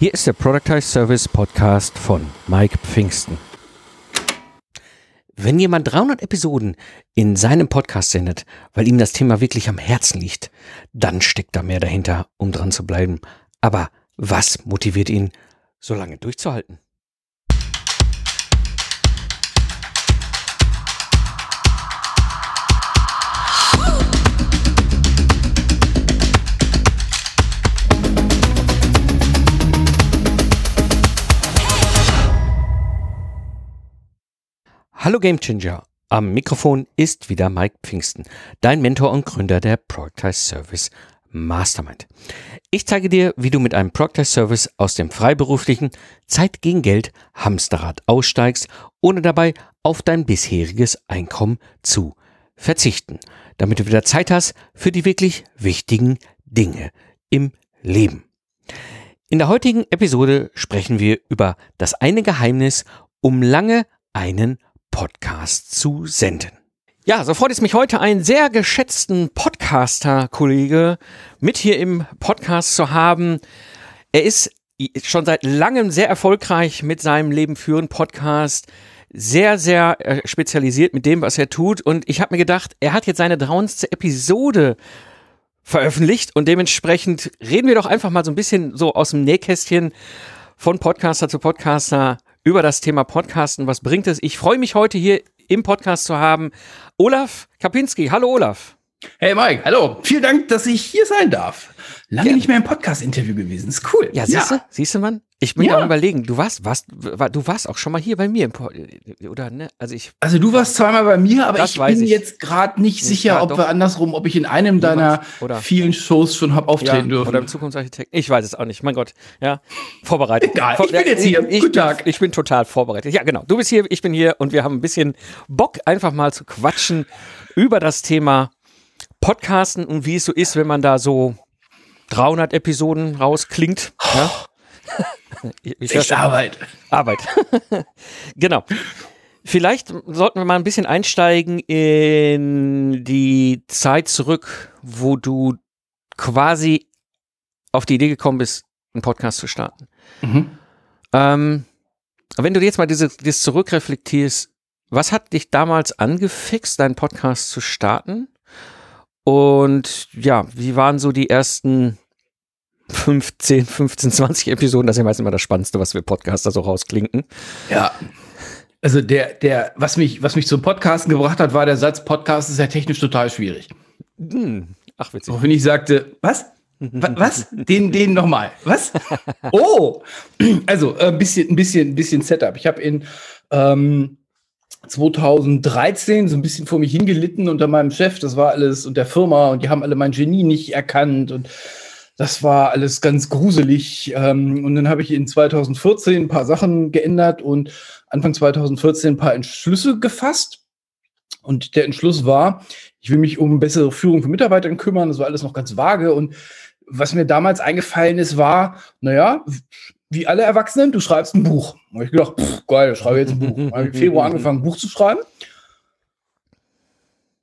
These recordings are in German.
Hier ist der Productize Service Podcast von Mike Pfingsten. Wenn jemand 300 Episoden in seinem Podcast sendet, weil ihm das Thema wirklich am Herzen liegt, dann steckt da mehr dahinter, um dran zu bleiben. Aber was motiviert ihn, so lange durchzuhalten? Hallo Gamechanger. Am Mikrofon ist wieder Mike Pfingsten, dein Mentor und Gründer der Productize Service Mastermind. Ich zeige dir, wie du mit einem Productize Service aus dem freiberuflichen Zeit gegen Geld Hamsterrad aussteigst, ohne dabei auf dein bisheriges Einkommen zu verzichten, damit du wieder Zeit hast für die wirklich wichtigen Dinge im Leben. In der heutigen Episode sprechen wir über das eine Geheimnis, um lange einen Podcast zu senden. Ja, so freut es mich heute einen sehr geschätzten Podcaster-Kollege mit hier im Podcast zu haben. Er ist schon seit langem sehr erfolgreich mit seinem Leben führen Podcast. Sehr, sehr äh, spezialisiert mit dem, was er tut. Und ich habe mir gedacht, er hat jetzt seine 300. Episode veröffentlicht und dementsprechend reden wir doch einfach mal so ein bisschen so aus dem Nähkästchen von Podcaster zu Podcaster über das Thema Podcasten. Was bringt es? Ich freue mich heute hier im Podcast zu haben Olaf Kapinski. Hallo Olaf. Hey Mike, hallo. Vielen Dank, dass ich hier sein darf. Lange ja. nicht mehr im Podcast-Interview gewesen. Ist cool. Ja, siehst du, siehst du, Mann? Ich bin ja. am überlegen, du warst, warst, du warst auch schon mal hier bei mir im Pod oder ne? Also ich. Also du warst zweimal bei mir, aber ich bin ich. jetzt gerade nicht sicher, ja, ob wir andersrum, ob ich in einem deiner oder, vielen Shows schon hab auftreten ja, dürfen. Oder im Zukunftsarchitekt. Ich weiß es auch nicht. Mein Gott. Ja. Vorbereitet. Egal. ich bin jetzt hier. Ich, Guten Tag. Ich bin total vorbereitet. Ja, genau. Du bist hier, ich bin hier und wir haben ein bisschen Bock, einfach mal zu quatschen über das Thema Podcasten und wie es so ist, wenn man da so 300 Episoden rausklingt. Ja? Ich Echt Arbeit. Arbeit. genau. Vielleicht sollten wir mal ein bisschen einsteigen in die Zeit zurück, wo du quasi auf die Idee gekommen bist, einen Podcast zu starten. Mhm. Ähm, wenn du jetzt mal dieses, dieses zurückreflektierst, was hat dich damals angefixt, deinen Podcast zu starten? Und ja, wie waren so die ersten 15, 15, 20 Episoden? Das ist ja meistens immer das Spannendste, was wir Podcaster so rausklinken. Ja. Also der, der, was mich, was mich zum Podcasten gebracht hat, war der Satz, Podcast ist ja technisch total schwierig. Hm. Ach, witzig. Woraufhin ich sagte, was? Was? Den, den nochmal. Was? Oh! Also, ein äh, bisschen, ein bisschen, ein bisschen Setup. Ich habe in ähm, 2013 so ein bisschen vor mich hingelitten unter meinem Chef. Das war alles und der Firma und die haben alle mein Genie nicht erkannt und das war alles ganz gruselig. Ähm, und dann habe ich in 2014 ein paar Sachen geändert und Anfang 2014 ein paar Entschlüsse gefasst. Und der Entschluss war, ich will mich um bessere Führung von Mitarbeitern kümmern. Das war alles noch ganz vage. Und was mir damals eingefallen ist, war, naja, wie alle Erwachsenen, du schreibst ein Buch. Habe ich gedacht, pff, geil, ich schreibe jetzt ein Buch. habe ich im Februar angefangen, ein Buch zu schreiben.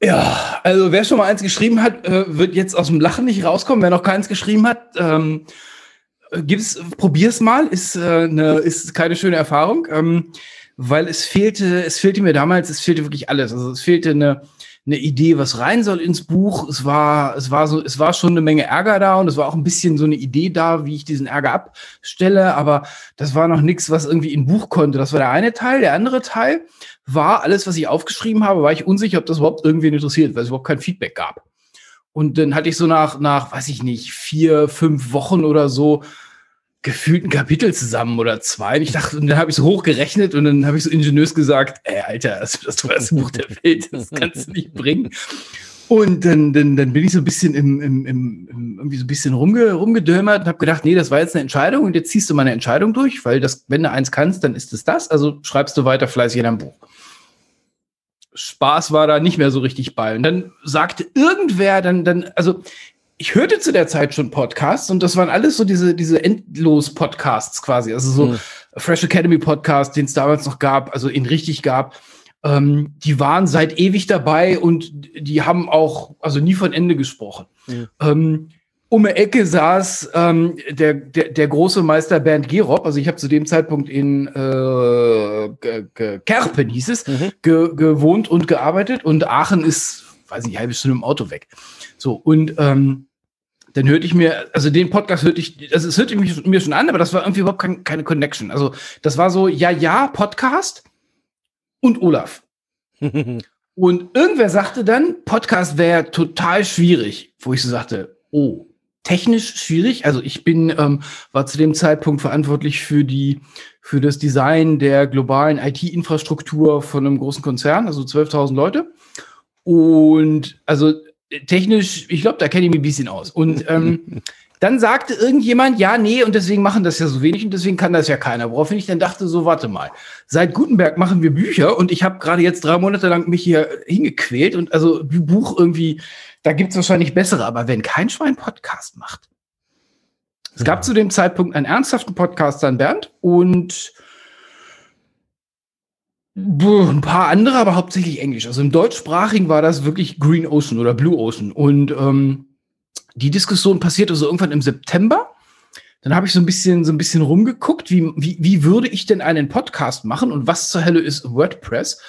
Ja, also wer schon mal eins geschrieben hat, äh, wird jetzt aus dem Lachen nicht rauskommen. Wer noch keins geschrieben hat, ähm, gibt's, probier's mal. Ist, äh, ne, ist keine schöne Erfahrung, ähm, weil es fehlte, es fehlte mir damals, es fehlte wirklich alles. Also es fehlte eine, eine Idee, was rein soll ins Buch. Es war, es war so, es war schon eine Menge Ärger da und es war auch ein bisschen so eine Idee da, wie ich diesen Ärger abstelle. Aber das war noch nichts, was irgendwie in Buch konnte. Das war der eine Teil. Der andere Teil war alles, was ich aufgeschrieben habe, war ich unsicher, ob das überhaupt irgendwen interessiert, weil es überhaupt kein Feedback gab. Und dann hatte ich so nach, nach, weiß ich nicht, vier, fünf Wochen oder so, gefühlt ein Kapitel zusammen oder zwei. Und ich dachte, und dann habe ich so hochgerechnet und dann habe ich so ingeniös gesagt, ey, Alter, das das teuerste Buch der Welt, das kannst du nicht bringen. Und dann, dann, dann bin ich so ein bisschen im, im, im, irgendwie so ein bisschen rumge, rumgedömert und habe gedacht, nee, das war jetzt eine Entscheidung und jetzt ziehst du mal eine Entscheidung durch, weil das, wenn du eins kannst, dann ist es das. Also schreibst du weiter fleißig in deinem Buch. Spaß war da nicht mehr so richtig bei. Und dann sagte irgendwer, dann, dann, also ich hörte zu der Zeit schon Podcasts und das waren alles so diese, diese Endlos-Podcasts quasi. Also so mhm. Fresh Academy Podcast, den es damals noch gab, also ihn richtig gab. Ähm, die waren seit ewig dabei und die haben auch, also nie von Ende gesprochen. Mhm. Ähm, um die Ecke saß ähm, der, der, der große Meister Bernd Gerob. Also ich habe zu dem Zeitpunkt in äh, Kerpen, hieß es, mhm. ge, gewohnt und gearbeitet. Und Aachen ist, weiß nicht, halbe Stunde im Auto weg. So, und ähm, dann hörte ich mir, also den Podcast hörte ich, also es hörte mich, mir schon an, aber das war irgendwie überhaupt kein, keine Connection. Also das war so, ja, ja, Podcast und Olaf. und irgendwer sagte dann, Podcast wäre total schwierig, wo ich so sagte, oh, technisch schwierig. Also ich bin, ähm, war zu dem Zeitpunkt verantwortlich für die, für das Design der globalen IT-Infrastruktur von einem großen Konzern, also 12.000 Leute. Und also technisch, ich glaube, da kenne ich mich ein bisschen aus. Und ähm, dann sagte irgendjemand, ja, nee, und deswegen machen das ja so wenig und deswegen kann das ja keiner. Woraufhin ich dann dachte, so, warte mal, seit Gutenberg machen wir Bücher und ich habe gerade jetzt drei Monate lang mich hier hingequält und also Buch irgendwie da gibt es wahrscheinlich bessere, aber wenn kein Schwein Podcast macht. Es gab zu dem Zeitpunkt einen ernsthaften Podcast an Bernd und ein paar andere, aber hauptsächlich Englisch. Also im deutschsprachigen war das wirklich Green Ocean oder Blue Ocean. Und ähm, die Diskussion passierte so irgendwann im September. Dann habe ich so ein bisschen so ein bisschen rumgeguckt, wie, wie, wie würde ich denn einen Podcast machen und was zur Hölle ist WordPress?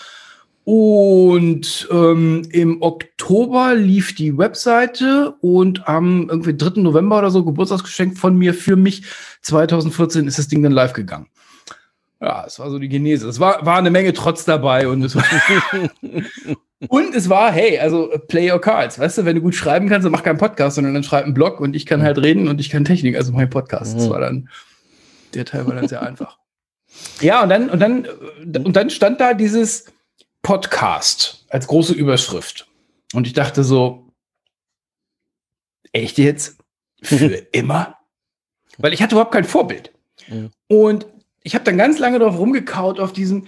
Und ähm, im Oktober lief die Webseite und am irgendwie 3. November oder so, Geburtstagsgeschenk von mir für mich, 2014 ist das Ding dann live gegangen. Ja, es war so die Genese. Es war, war eine Menge Trotz dabei und es war, und es war, hey, also play your cards. Weißt du, wenn du gut schreiben kannst, dann mach keinen Podcast, sondern dann schreib einen Blog und ich kann halt reden und ich kann Technik, also mein Podcast. Das mhm. war dann, der Teil war dann sehr einfach. Ja, und dann, und dann, und dann stand da dieses, Podcast als große Überschrift. Und ich dachte so, echt jetzt? Für immer? Weil ich hatte überhaupt kein Vorbild. Mhm. Und ich habe dann ganz lange darauf rumgekaut, auf diesen,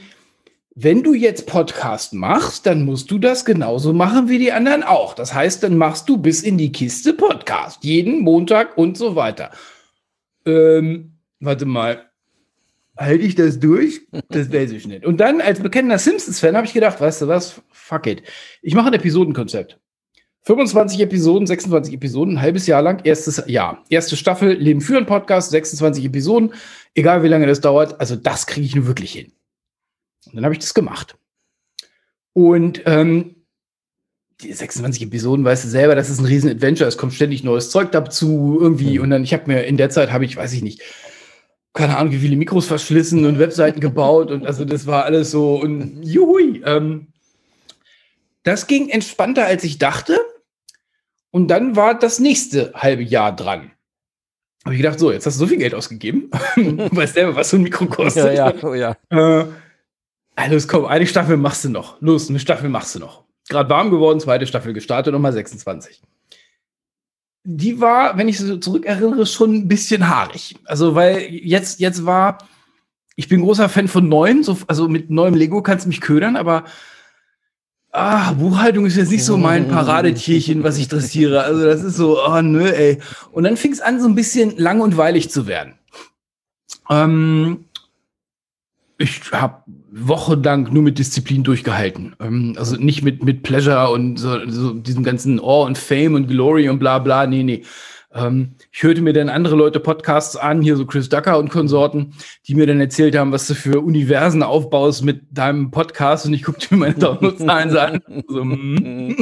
wenn du jetzt Podcast machst, dann musst du das genauso machen wie die anderen auch. Das heißt, dann machst du bis in die Kiste Podcast. Jeden Montag und so weiter. Ähm, warte mal halte ich das durch? Das weiß ich nicht. Und dann als bekennender Simpsons-Fan habe ich gedacht, weißt du was, fuck it. Ich mache ein Episodenkonzept. 25 Episoden, 26 Episoden, ein halbes Jahr lang, erstes Jahr. Erste Staffel, Leben führen Podcast, 26 Episoden, egal wie lange das dauert, also das kriege ich nur wirklich hin. Und dann habe ich das gemacht. Und ähm, die 26 Episoden, weißt du selber, das ist ein riesen Adventure, es kommt ständig neues Zeug dazu, irgendwie. Mhm. Und dann, ich habe mir in der Zeit, habe ich, weiß ich nicht, keine Ahnung, wie viele Mikros verschlissen und Webseiten gebaut und also das war alles so und juhui. Ähm, das ging entspannter, als ich dachte. Und dann war das nächste halbe Jahr dran. Habe ich gedacht, so, jetzt hast du so viel Geld ausgegeben. weißt selber, was so ein Mikro kostet. Ja, ja, oh ja. Äh, also, komm, eine Staffel machst du noch. Los, eine Staffel machst du noch. Gerade warm geworden, zweite Staffel gestartet, nochmal 26 die war, wenn ich so zurückerinnere, schon ein bisschen haarig. Also, weil jetzt, jetzt war, ich bin großer Fan von neuen, so, also mit neuem Lego kannst du mich ködern, aber ah, Buchhaltung ist jetzt nicht so mein Paradetierchen, was ich dressiere. Also, das ist so, oh nö, ey. Und dann fing es an, so ein bisschen lang und weilig zu werden. Ähm, ich habe wochenlang nur mit Disziplin durchgehalten. Ähm, also nicht mit, mit Pleasure und so, so diesem ganzen Oh und Fame und Glory und bla bla. Nee, nee. Ähm, ich hörte mir dann andere Leute Podcasts an, hier so Chris Ducker und Konsorten, die mir dann erzählt haben, was du für Universen aufbaust mit deinem Podcast und ich guckte mir meine Downloadzahlen an. So, mm,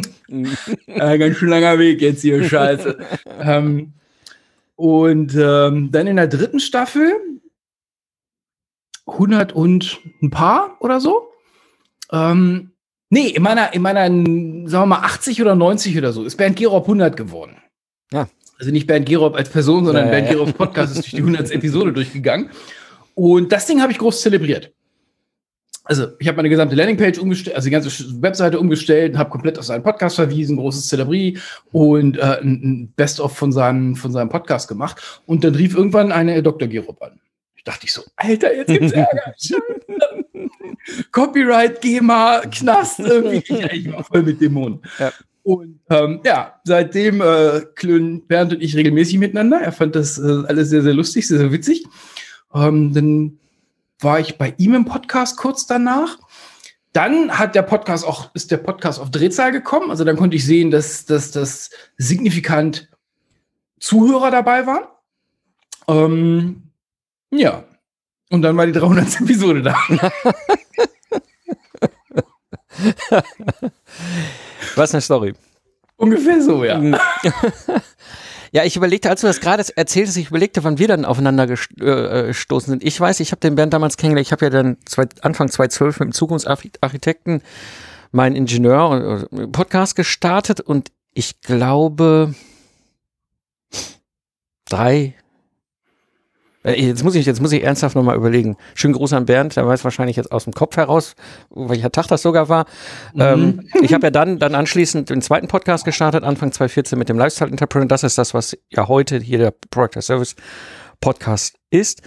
äh, ganz schön langer Weg jetzt hier, scheiße. ähm, und ähm, dann in der dritten Staffel 100 und ein paar oder so. Ähm, nee, in meiner, in meiner, sagen wir mal, 80 oder 90 oder so ist Bernd Gerob 100 geworden. Ja. Also nicht Bernd Gerob als Person, sondern ja, Bernd ja. Gerobs Podcast ist durch die 100. Episode durchgegangen. Und das Ding habe ich groß zelebriert. Also, ich habe meine gesamte Landingpage umgestellt, also die ganze Webseite umgestellt, habe komplett auf seinen Podcast verwiesen, großes Zelebrie und äh, ein Best-of von seinem, von seinem Podcast gemacht. Und dann rief irgendwann eine Dr. Gerob an dachte ich so, Alter, jetzt gibt's Ärger. Copyright, GEMA, Knast, irgendwie. Ich, ich war voll mit Dämonen. Ja. Und ähm, ja, seitdem äh, klönen Bernd und ich regelmäßig miteinander. Er fand das äh, alles sehr, sehr lustig, sehr, sehr witzig. Ähm, dann war ich bei ihm im Podcast kurz danach. Dann hat der Podcast auch, ist der Podcast auf Drehzahl gekommen. Also dann konnte ich sehen, dass, dass das signifikant Zuhörer dabei waren. Ähm, ja. Und dann war die 300. Episode da. Was eine Story. Ungefähr so, ja. Ja, ich überlegte, als du das gerade erzähltest, ich überlegte, wann wir dann aufeinander äh, gestoßen sind. Ich weiß, ich habe den Bernd damals kennengelernt. Ich habe ja dann zwei, Anfang 2012 mit dem Zukunftsarchitekten meinen Ingenieur äh, Podcast gestartet und ich glaube drei, äh, Jetzt muss ich, jetzt muss ich ernsthaft nochmal überlegen. Schönen Gruß an Bernd, der weiß wahrscheinlich jetzt aus dem Kopf heraus, welcher Tag das sogar war. Mhm. Ähm, ich habe ja dann, dann anschließend den zweiten Podcast gestartet, Anfang 2014 mit dem Lifestyle Entrepreneur. Das ist das, was ja heute hier der Product Service Podcast ist.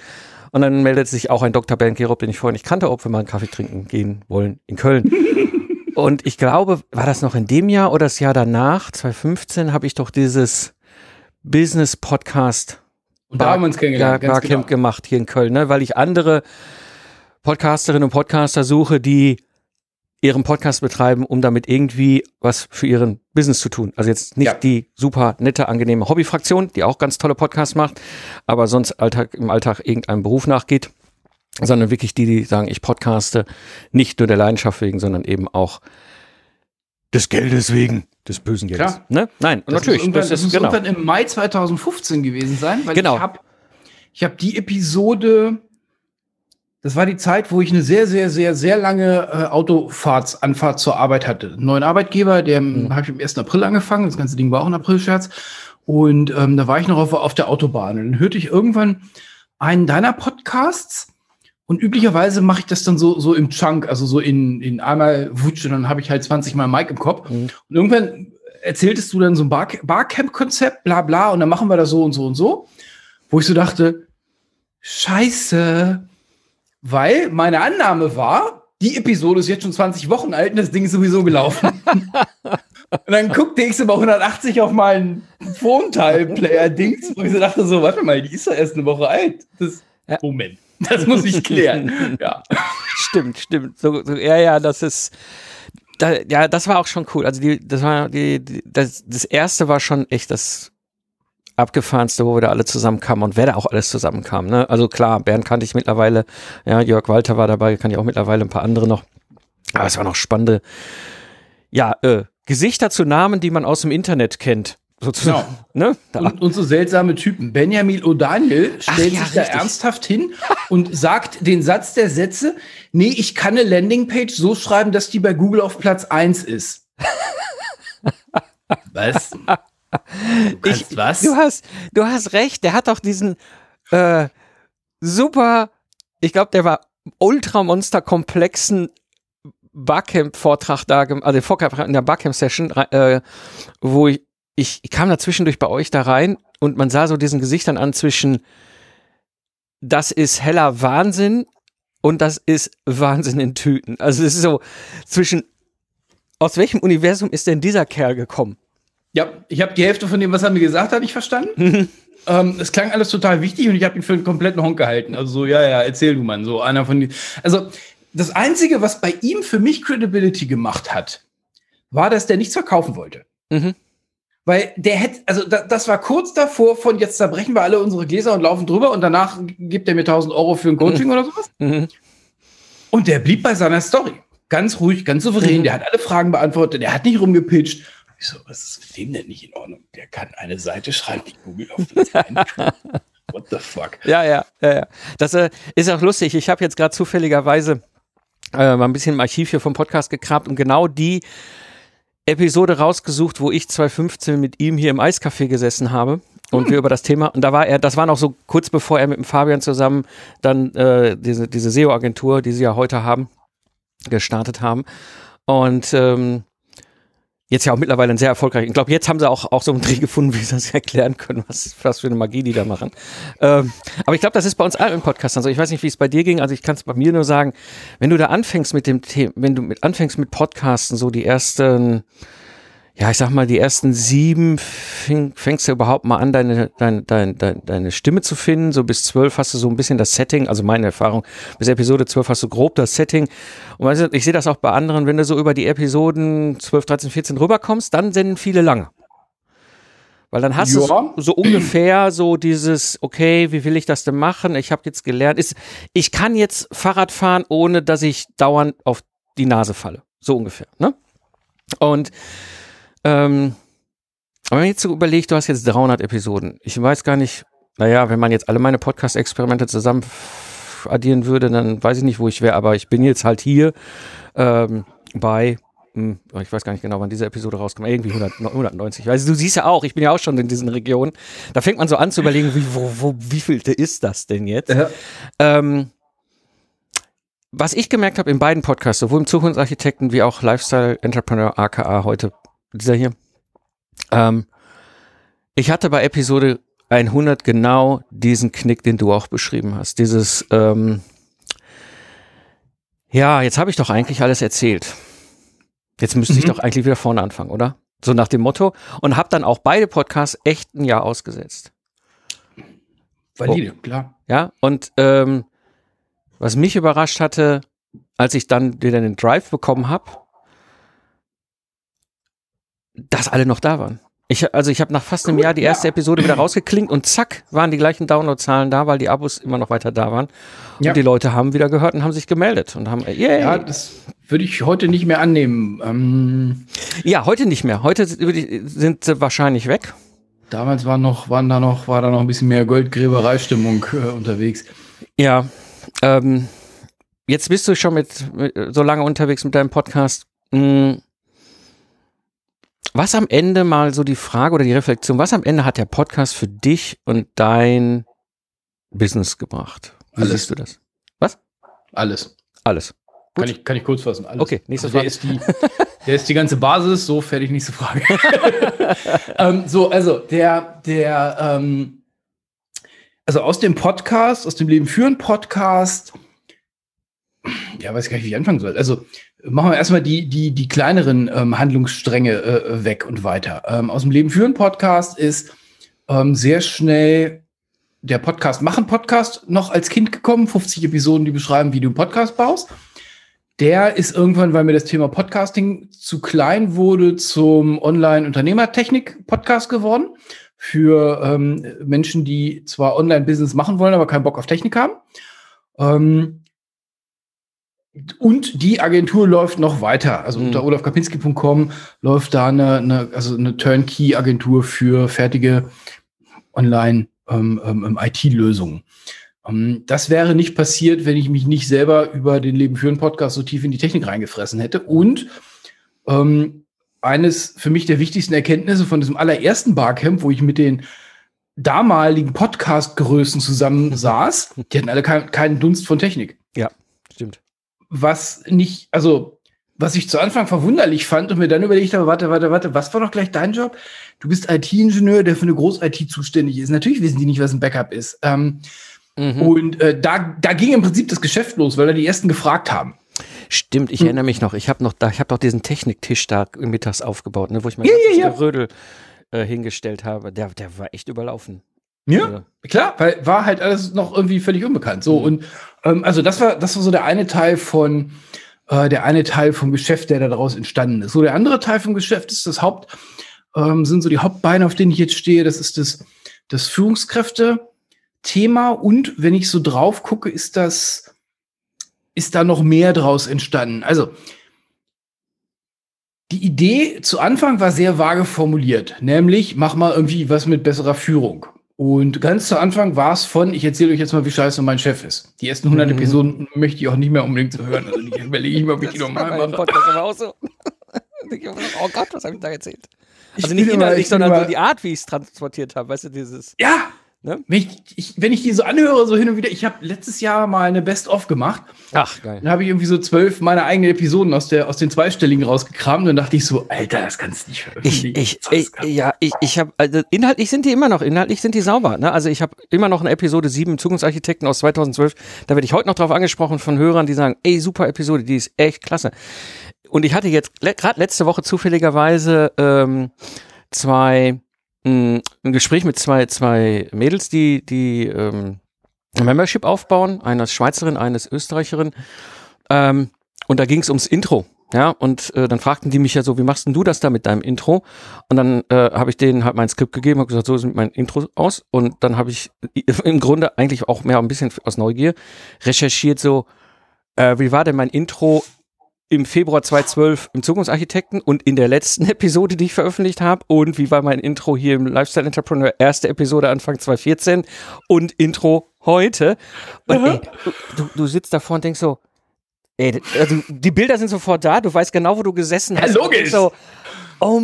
Und dann meldet sich auch ein Dr. Bernd Gerob, den ich vorher nicht kannte, ob wir mal einen Kaffee trinken gehen wollen in Köln. Und ich glaube, war das noch in dem Jahr oder das Jahr danach, 2015, habe ich doch dieses Business Podcast und da haben wir uns kennengelernt. Ja, Barcamp genau. gemacht hier in Köln, ne? weil ich andere Podcasterinnen und Podcaster suche, die ihren Podcast betreiben, um damit irgendwie was für ihren Business zu tun. Also jetzt nicht ja. die super nette, angenehme Hobbyfraktion, die auch ganz tolle Podcasts macht, aber sonst Alltag, im Alltag irgendeinem Beruf nachgeht, sondern wirklich die, die sagen, ich podcaste nicht nur der Leidenschaft wegen, sondern eben auch des Geldes wegen des bösen Geldes. Klar. Ne? Nein, das natürlich. Muss das, das muss genau. irgendwann im Mai 2015 gewesen sein, weil genau. ich habe ich hab die Episode, das war die Zeit, wo ich eine sehr, sehr, sehr, sehr lange äh, Autofahrtsanfahrt zur Arbeit hatte. Einen neuen Arbeitgeber, der mhm. habe ich am 1. April angefangen, das ganze Ding war auch ein April-Scherz. Und ähm, da war ich noch auf, auf der Autobahn. Und dann hörte ich irgendwann einen deiner Podcasts und üblicherweise mache ich das dann so, so im Chunk, also so in, in einmal Wutsch und dann habe ich halt 20 Mal Mike im Kopf. Mhm. Und irgendwann erzähltest du dann so ein Bar Barcamp-Konzept, bla bla, und dann machen wir das so und so und so. Wo ich so dachte, scheiße, weil meine Annahme war, die Episode ist jetzt schon 20 Wochen alt und das Ding ist sowieso gelaufen. und dann guckte ich so bei 180 auf meinen Phone-Teil-Player-Dings, wo ich so dachte so, warte mal, die ist ja erst eine Woche alt. Das, ja. Moment. Das muss ich klären. ja. Stimmt, stimmt. So, so, ja, ja, das ist. Da, ja, das war auch schon cool. Also die, das war die, die, das, das erste war schon echt das abgefahrenste, wo wir da alle zusammenkamen und wer da auch alles zusammenkam. Ne? Also klar, Bernd kannte ich mittlerweile, ja, Jörg Walter war dabei, kann ich auch mittlerweile ein paar andere noch. Aber es war noch spannende, ja, äh, Gesichter zu Namen, die man aus dem Internet kennt sozusagen. Genau. Ne? Und, und, so seltsame Typen. Benjamin O'Daniel stellt ja, sich da ernsthaft hin und sagt den Satz der Sätze, nee, ich kann eine Landingpage so schreiben, dass die bei Google auf Platz 1 ist. was? Du ich, was? Du hast, du hast recht, der hat doch diesen äh, super, ich glaube, der war ultramonster komplexen Barcamp-Vortrag da, also in der Barcamp-Session, äh, wo ich ich, ich kam da zwischendurch bei euch da rein und man sah so diesen Gesichtern an zwischen, das ist heller Wahnsinn und das ist Wahnsinn in Tüten. Also es ist so zwischen, aus welchem Universum ist denn dieser Kerl gekommen? Ja, ich habe die Hälfte von dem, was er mir gesagt hat, nicht verstanden. Ähm, es klang alles total wichtig und ich habe ihn für einen kompletten Honk gehalten. Also so, ja, ja, erzähl du mal, so einer von den. Also das Einzige, was bei ihm für mich Credibility gemacht hat, war, dass der nichts verkaufen wollte. Mhm. Weil der hätte, also da, das war kurz davor von jetzt zerbrechen wir alle unsere Gläser und laufen drüber und danach gibt er mir 1000 Euro für ein Coaching mhm. oder sowas. Mhm. Und der blieb bei seiner Story. Ganz ruhig, ganz souverän. Mhm. Der hat alle Fragen beantwortet. Der hat nicht rumgepitcht. Ich so, was ist mit dem denn nicht in Ordnung? Der kann eine Seite schreiben, die Google auf das What the fuck? Ja, ja, ja, ja. Das äh, ist auch lustig. Ich habe jetzt gerade zufälligerweise äh, mal ein bisschen im Archiv hier vom Podcast gekrabt und genau die Episode rausgesucht, wo ich 2015 mit ihm hier im Eiscafé gesessen habe und hm. wir über das Thema und da war er, das war noch so kurz bevor er mit dem Fabian zusammen dann äh, diese diese SEO-Agentur, die sie ja heute haben, gestartet haben und ähm, jetzt ja auch mittlerweile ein sehr erfolgreich. Ich glaube, jetzt haben sie auch, auch so einen Dreh gefunden, wie sie das erklären können, was, was für eine Magie die da machen. Ähm, aber ich glaube, das ist bei uns allen im Podcast. Also ich weiß nicht, wie es bei dir ging. Also ich kann es bei mir nur sagen, wenn du da anfängst mit dem Thema, wenn du mit anfängst mit Podcasten, so die ersten ja, ich sag mal, die ersten sieben fäng, fängst du überhaupt mal an, deine, deine, deine, deine Stimme zu finden. So bis zwölf hast du so ein bisschen das Setting, also meine Erfahrung, bis Episode zwölf hast du grob das Setting. Und weißt du, ich sehe das auch bei anderen, wenn du so über die Episoden zwölf, dreizehn, vierzehn rüberkommst, dann senden viele lange. Weil dann hast ja. du so ungefähr so dieses, okay, wie will ich das denn machen? Ich habe jetzt gelernt, ist, ich kann jetzt Fahrrad fahren, ohne dass ich dauernd auf die Nase falle. So ungefähr. Ne? Und ähm, wenn man jetzt so überlegt, du hast jetzt 300 Episoden. Ich weiß gar nicht, naja, wenn man jetzt alle meine Podcast-Experimente zusammen addieren würde, dann weiß ich nicht, wo ich wäre, aber ich bin jetzt halt hier ähm, bei hm, ich weiß gar nicht genau, wann diese Episode rauskommt, irgendwie 100, 190. Also du siehst ja auch, ich bin ja auch schon in diesen Regionen. Da fängt man so an zu überlegen, wie, wo, wo, wie viel ist das denn jetzt? Ja. Ähm, was ich gemerkt habe in beiden Podcasts, sowohl im Zukunftsarchitekten wie auch Lifestyle Entrepreneur aka heute, dieser hier, ähm, ich hatte bei Episode 100 genau diesen Knick, den du auch beschrieben hast. Dieses, ähm, ja, jetzt habe ich doch eigentlich alles erzählt. Jetzt müsste mhm. ich doch eigentlich wieder vorne anfangen, oder? So nach dem Motto. Und habe dann auch beide Podcasts echt ein Jahr ausgesetzt. Valide, oh. klar. Ja, und ähm, was mich überrascht hatte, als ich dann wieder den Drive bekommen habe, dass alle noch da waren. Ich, also ich habe nach fast einem Jahr die erste ja. Episode wieder rausgeklingt und zack, waren die gleichen Downloadzahlen da, weil die Abos immer noch weiter da waren. Ja. Und die Leute haben wieder gehört und haben sich gemeldet und haben, yeah. Ja, das würde ich heute nicht mehr annehmen. Ähm, ja, heute nicht mehr. Heute sind sie wahrscheinlich weg. Damals war noch, waren da noch, war da noch ein bisschen mehr Goldgräberei-Stimmung äh, unterwegs. Ja, ähm, jetzt bist du schon mit, mit, so lange unterwegs mit deinem Podcast. Hm, was am Ende mal so die Frage oder die Reflexion, was am Ende hat der Podcast für dich und dein Business gebracht? Wie Alles. siehst du das? Was? Alles. Alles. Kann ich, kann ich kurz fassen. Alles. Okay, nächste also Frage. Der ist, die, der ist die ganze Basis, so fertig, nächste Frage. ähm, so, also der, der, ähm, also aus dem Podcast, aus dem Leben führen Podcast, ja, weiß gar nicht, wie ich anfangen soll. Also machen wir erstmal die, die, die kleineren ähm, Handlungsstränge äh, weg und weiter. Ähm, aus dem Leben führen Podcast ist ähm, sehr schnell der Podcast machen Podcast noch als Kind gekommen. 50 Episoden, die beschreiben, wie du einen Podcast baust. Der ist irgendwann, weil mir das Thema Podcasting zu klein wurde, zum Online-Unternehmertechnik-Podcast geworden. Für ähm, Menschen, die zwar Online-Business machen wollen, aber keinen Bock auf Technik haben. Ähm, und die Agentur läuft noch weiter. Also mhm. unter olafkapinski.com läuft da eine, eine, also eine Turnkey-Agentur für fertige Online-IT-Lösungen. Ähm, ähm, ähm, das wäre nicht passiert, wenn ich mich nicht selber über den Leben führen Podcast so tief in die Technik reingefressen hätte. Und ähm, eines für mich der wichtigsten Erkenntnisse von diesem allerersten Barcamp, wo ich mit den damaligen Podcast-Größen zusammen saß, die hatten alle kein, keinen Dunst von Technik. Was nicht, also was ich zu Anfang verwunderlich fand und mir dann überlegt habe, warte, warte, warte, was war doch gleich dein Job? Du bist IT-Ingenieur, der für eine Groß-IT zuständig ist. Natürlich wissen die nicht, was ein Backup ist. Ähm, Mhm. Und äh, da, da ging im Prinzip das Geschäft los, weil da die ersten gefragt haben. Stimmt, ich hm. erinnere mich noch. Ich habe noch da, ich habe doch diesen Techniktisch da mittags aufgebaut, ne, wo ich mein ja, ganzes ja, ja. Gerödel äh, hingestellt habe. Der, der war echt überlaufen. Ja, klar, weil war halt alles noch irgendwie völlig unbekannt. So mhm. und ähm, also das war das war so der eine Teil von äh, der eine Teil vom Geschäft, der da daraus entstanden ist. So der andere Teil vom Geschäft ist das Haupt ähm, sind so die Hauptbeine, auf denen ich jetzt stehe. Das ist das das Führungskräfte Thema und wenn ich so drauf gucke, ist das, ist da noch mehr draus entstanden. Also, die Idee zu Anfang war sehr vage formuliert, nämlich mach mal irgendwie was mit besserer Führung. Und ganz zu Anfang war es von, ich erzähle euch jetzt mal, wie scheiße mein Chef ist. Die ersten 100 mhm. Episoden möchte ich auch nicht mehr unbedingt zu hören. Also überlege ich mal, ob ich die nochmal mache. Podcast aber auch so. oh Gott, was habe ich da erzählt? Also nicht inhaltlich, sondern so die Art, wie ich es transportiert habe. Weißt du, dieses. Ja, Ne? Wenn, ich, ich, wenn ich die so anhöre, so hin und wieder, ich habe letztes Jahr mal eine Best-of gemacht. Ach, geil. Dann habe ich irgendwie so zwölf meiner eigenen Episoden aus, der, aus den Zweistelligen rausgekramt und dann dachte ich so, Alter, das kannst du nicht veröffentlichen. Ich, ich, ich ja, ich, ich habe, also inhaltlich sind die immer noch, inhaltlich sind die sauber. Ne? Also ich habe immer noch eine Episode 7 Zukunftsarchitekten aus 2012. Da werde ich heute noch drauf angesprochen von Hörern, die sagen, ey, super Episode, die ist echt klasse. Und ich hatte jetzt le gerade letzte Woche zufälligerweise ähm, zwei ein Gespräch mit zwei, zwei Mädels, die, die ähm, Membership aufbauen, eine Schweizerin, eines Österreicherin. Ähm, und da ging es ums Intro. Ja, und äh, dann fragten die mich ja so, wie machst denn du das da mit deinem Intro? Und dann äh, habe ich denen halt mein Skript gegeben und gesagt, so sieht mein Intro aus. Und dann habe ich im Grunde eigentlich auch mehr ein bisschen aus Neugier recherchiert, so, äh, wie war denn mein Intro im Februar 2012 im Zukunftsarchitekten und in der letzten Episode, die ich veröffentlicht habe. Und wie war mein Intro hier im Lifestyle Entrepreneur? Erste Episode Anfang 2014 und Intro heute. Und ey, du, du sitzt davor und denkst so, ey, also die Bilder sind sofort da, du weißt genau, wo du gesessen hast. Ja, logisch. So, oh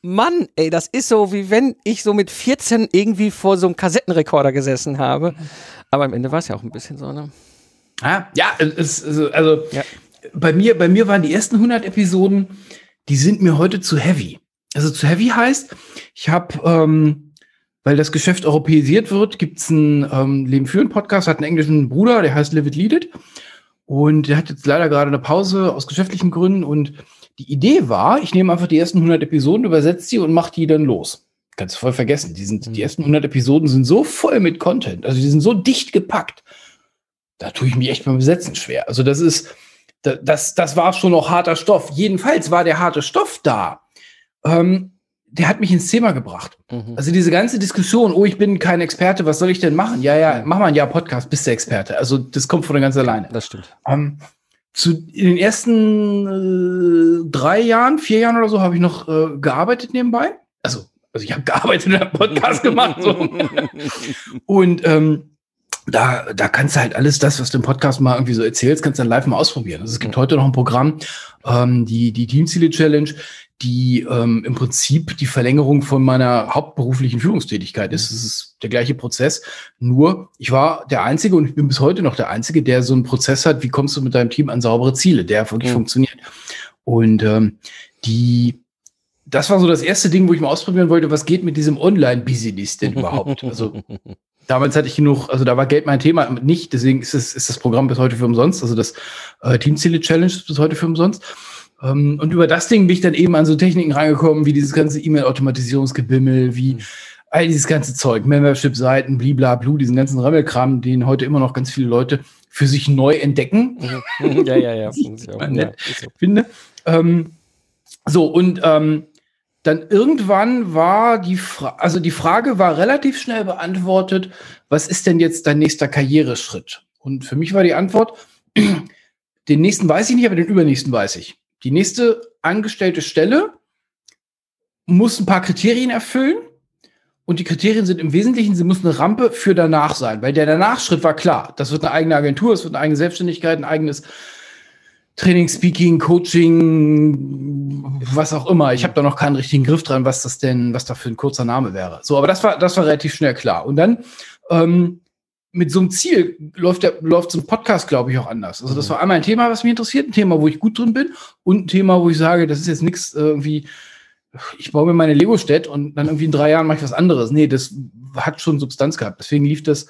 Mann, ey, das ist so, wie wenn ich so mit 14 irgendwie vor so einem Kassettenrekorder gesessen habe. Aber am Ende war es ja auch ein bisschen so, ne? Ja, ja es, also, also Ja. Bei mir, bei mir waren die ersten 100 Episoden, die sind mir heute zu heavy. Also zu heavy heißt, ich habe, ähm, weil das Geschäft europäisiert wird, gibt's einen ähm, Leben führen Podcast, hat einen englischen Bruder, der heißt Live It Lead It. Und der hat jetzt leider gerade eine Pause aus geschäftlichen Gründen. Und die Idee war, ich nehme einfach die ersten 100 Episoden, übersetze die und mache die dann los. Kannst du voll vergessen. Die, sind, die ersten 100 Episoden sind so voll mit Content. Also die sind so dicht gepackt. Da tue ich mich echt beim Besetzen schwer. Also das ist, das, das war schon noch harter Stoff. Jedenfalls war der harte Stoff da. Ähm, der hat mich ins Thema gebracht. Mhm. Also diese ganze Diskussion, oh, ich bin kein Experte, was soll ich denn machen? Ja, ja, mach mal ein Jahr Podcast, bist du Experte. Also das kommt von ganz alleine. Das stimmt. Ähm, zu, in den ersten äh, drei Jahren, vier Jahren oder so, habe ich noch äh, gearbeitet nebenbei. Also, also ich habe gearbeitet und hab Podcast gemacht. So. Und ähm, da, da kannst du halt alles das, was du im Podcast mal irgendwie so erzählst, kannst du dann live mal ausprobieren. Also es gibt heute noch ein Programm, ähm, die, die Teamziele Challenge, die ähm, im Prinzip die Verlängerung von meiner hauptberuflichen Führungstätigkeit ist. Es ist der gleiche Prozess. Nur, ich war der Einzige und ich bin bis heute noch der Einzige, der so einen Prozess hat, wie kommst du mit deinem Team an saubere Ziele, der wirklich Mhm. funktioniert. Und ähm, die, das war so das erste Ding, wo ich mal ausprobieren wollte, was geht mit diesem Online-Business denn überhaupt? Also damals hatte ich genug, also da war Geld mein Thema nicht, deswegen ist, es, ist das Programm bis heute für umsonst, also das äh, Teamziele Challenge ist bis heute für umsonst. Ähm, und über das Ding bin ich dann eben an so Techniken reingekommen, wie dieses ganze E-Mail-Automatisierungsgebimmel, wie all dieses ganze Zeug, Membership-Seiten, bliblablu, diesen ganzen Rammelkram, den heute immer noch ganz viele Leute für sich neu entdecken Mhm. ja, ja, ja. Sieht ja, ja, so. finde. Ähm, so, und ähm, dann irgendwann war die Frage, also die Frage war relativ schnell beantwortet, was ist denn jetzt dein nächster Karriereschritt? Und für mich war die Antwort, den nächsten weiß ich nicht, aber den übernächsten weiß ich. Die nächste angestellte Stelle muss ein paar Kriterien erfüllen. Und die Kriterien sind im Wesentlichen, sie muss eine Rampe für danach sein, weil der Danach-Schritt war klar. Das wird eine eigene Agentur, es wird eine eigene Selbstständigkeit, ein eigenes Training, Speaking, Coaching, was auch immer. Ich habe da noch keinen richtigen Griff dran, was das denn, was da für ein kurzer Name wäre. So, aber das war, das war relativ schnell klar. Und dann ähm, mit so einem Ziel läuft der, läuft so ein Podcast, glaube ich, auch anders. Also das war einmal ein Thema, was mich interessiert, ein Thema, wo ich gut drin bin und ein Thema, wo ich sage, das ist jetzt nichts irgendwie, ich baue mir meine Lego-Stadt und dann irgendwie in drei Jahren mache ich was anderes. Nee, das hat schon Substanz gehabt. Deswegen lief das,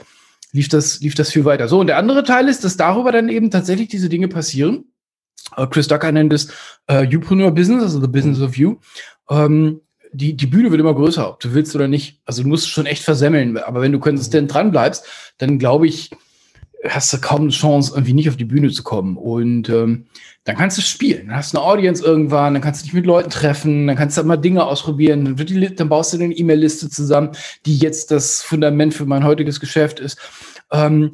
lief das, lief das viel weiter. So, und der andere Teil ist, dass darüber dann eben tatsächlich diese Dinge passieren. Äh, Chris Ducker nennt es äh, Youpreneur Business, also the business of you. Ähm, die, die Bühne wird immer größer, ob du willst oder nicht. Also du musst schon echt versemmeln. Aber wenn du konsistent dran bleibst, dann glaube ich, hast du kaum eine Chance, irgendwie nicht auf die Bühne zu kommen. Und ähm, dann kannst du spielen. Dann hast du eine Audience irgendwann, dann kannst du dich mit Leuten treffen, dann kannst du mal Dinge ausprobieren, dann, wird die, dann baust du eine E-Mail-Liste zusammen, die jetzt das Fundament für mein heutiges Geschäft ist. Ähm,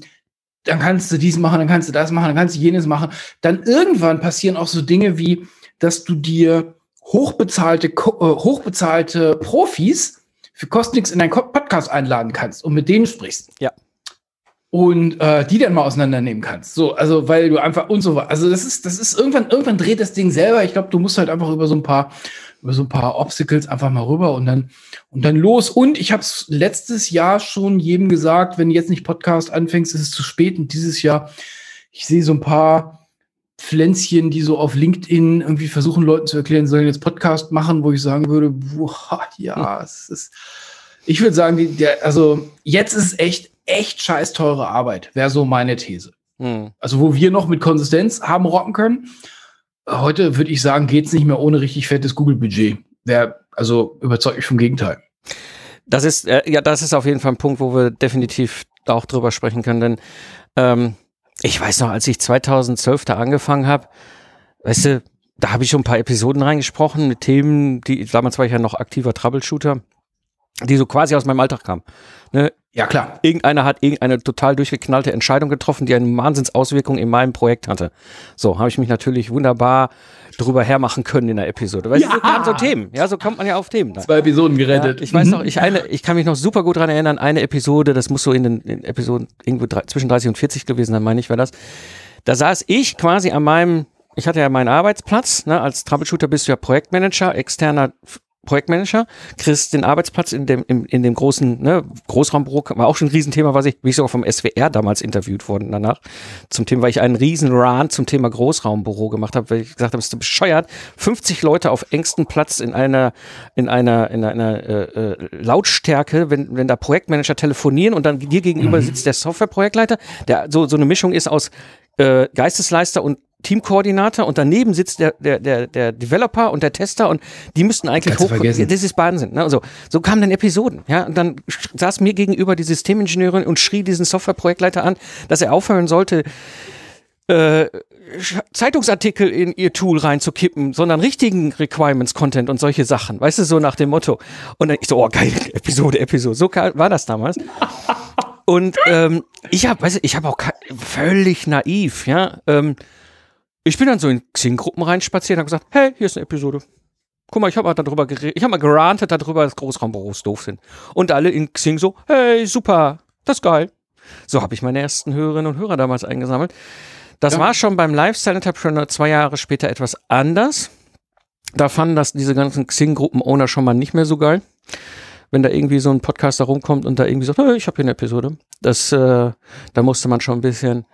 dann kannst du dies machen, dann kannst du das machen, dann kannst du jenes machen. Dann irgendwann passieren auch so Dinge wie, dass du dir hochbezahlte, äh, hochbezahlte Profis für Kostnix in deinen Podcast einladen kannst und mit denen sprichst. Ja. Und äh, die dann mal auseinandernehmen kannst. So, also weil du einfach und so weiter. Also das ist, das ist irgendwann, irgendwann dreht das Ding selber. Ich glaube, du musst halt einfach über so ein paar, über so ein paar Obstacles einfach mal rüber und dann und dann los. Und ich habe es letztes Jahr schon jedem gesagt, wenn du jetzt nicht Podcast anfängst, ist es zu spät. Und dieses Jahr, ich sehe so ein paar Pflänzchen, die so auf LinkedIn irgendwie versuchen, Leuten zu erklären, sollen jetzt Podcast machen, wo ich sagen würde, boah, ja, es ist. Ich würde sagen, die, der, also jetzt ist echt, echt scheiß teure Arbeit, wäre so meine These. Hm. Also wo wir noch mit Konsistenz haben rocken können, heute würde ich sagen, geht's nicht mehr ohne richtig fettes Google-Budget. Wer, also überzeugt mich vom Gegenteil. Das ist, äh, ja, das ist auf jeden Fall ein Punkt, wo wir definitiv auch drüber sprechen können, denn ähm, ich weiß noch, als ich 2012 da angefangen habe, weißt du, da habe ich schon ein paar Episoden reingesprochen mit Themen, die, damals war ich ja noch aktiver Troubleshooter, die so quasi aus meinem Alltag kamen. Ne? Ja, klar. Irgendeiner hat irgendeine total durchgeknallte Entscheidung getroffen, die eine Wahnsinnsauswirkung in meinem Projekt hatte. So, habe ich mich natürlich wunderbar drüber hermachen können in der Episode. Weil ja. so kamen so Themen. Ja, so kommt man ja auf Themen. Zwei Episoden gerettet. Ja, ich weiß noch, ich eine, ich kann mich noch super gut dran erinnern, eine Episode, das muss so in den in Episoden irgendwo drei, zwischen 30 und 40 gewesen sein, meine ich, war das. Da saß ich quasi an meinem ich hatte ja meinen Arbeitsplatz, ne, als Troubleshooter bist du ja Projektmanager, externer Projektmanager, kriegst den Arbeitsplatz in dem, in, in dem großen ne, Großraumbüro, war auch schon ein Riesenthema, was ich, wie ich sogar vom SWR damals interviewt worden danach, zum Thema, weil ich einen riesen Run zum Thema Großraumbüro gemacht habe, weil ich gesagt habe, bist du bescheuert, 50 Leute auf engstem Platz in einer, in einer, in einer äh, äh, Lautstärke, wenn, wenn da Projektmanager telefonieren und dann dir gegenüber mhm. sitzt der Softwareprojektleiter, der so, so eine Mischung ist aus äh, Geistesleister und Teamkoordinator und daneben sitzt der, der, der, der Developer und der Tester und die müssten eigentlich hoch. Das ist Wahnsinn. Ne? Also, so kamen dann Episoden. Ja? Und dann saß mir gegenüber die Systemingenieurin und schrie diesen Softwareprojektleiter an, dass er aufhören sollte, äh, Zeitungsartikel in ihr Tool reinzukippen, sondern richtigen Requirements-Content und solche Sachen. Weißt du, so nach dem Motto. Und dann ich so, oh geil, Episode, Episode. So war das damals. Und ähm, ich habe, weißt du, ich habe auch völlig naiv, ja. Ähm, ich bin dann so in Xing-Gruppen reinspaziert und habe gesagt, hey, hier ist eine Episode. Guck mal, ich habe mal darüber geredet, ich habe mal gerantet darüber, dass Großraumbüros doof sind. Und alle in Xing so, hey, super, das ist geil. So habe ich meine ersten Hörerinnen und Hörer damals eingesammelt. Das ja. war schon beim Lifestyle Entrepreneur zwei Jahre später etwas anders. Da fanden das diese ganzen Xing-Gruppen-Owner schon mal nicht mehr so geil. Wenn da irgendwie so ein Podcaster rumkommt und da irgendwie sagt, hey, ich habe hier eine Episode. Das, äh, da musste man schon ein bisschen.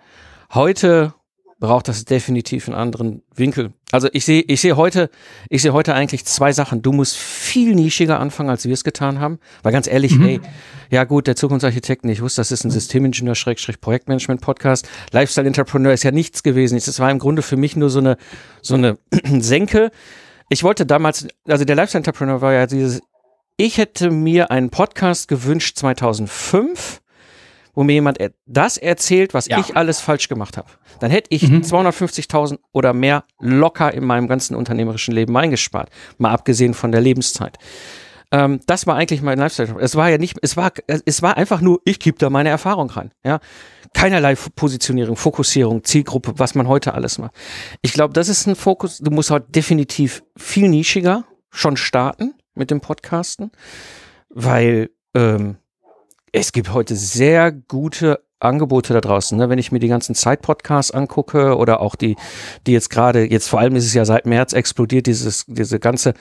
Heute braucht das definitiv einen anderen Winkel. Also ich sehe, ich sehe heute, ich sehe heute eigentlich zwei Sachen. Du musst viel nischiger anfangen, als wir es getan haben. Weil ganz ehrlich, mhm. ey, ja gut, der Zukunftsarchitekten, ich wusste, das ist ein Systemingenieur, Schrägstrich Projektmanagement Podcast. Lifestyle Entrepreneur ist ja nichts gewesen. Es war im Grunde für mich nur so eine, so eine Senke. Ich wollte damals, also der Lifestyle Entrepreneur war ja dieses, ich hätte mir einen Podcast gewünscht 2005 wo mir jemand das erzählt, was ja. ich alles falsch gemacht habe, dann hätte ich mhm. 250.000 oder mehr locker in meinem ganzen unternehmerischen Leben eingespart, mal abgesehen von der Lebenszeit. Ähm, das war eigentlich mein Lifestyle. Es war ja nicht, es war, es war einfach nur, ich gebe da meine Erfahrung rein. Ja, keinerlei Positionierung, Fokussierung, Zielgruppe, was man heute alles macht. Ich glaube, das ist ein Fokus. Du musst halt definitiv viel nischiger schon starten mit dem Podcasten, weil ähm, es gibt heute sehr gute Angebote da draußen. Ne? Wenn ich mir die ganzen Zeit-Podcasts angucke oder auch die, die jetzt gerade, jetzt vor allem ist es ja seit März explodiert, dieses, diese ganze,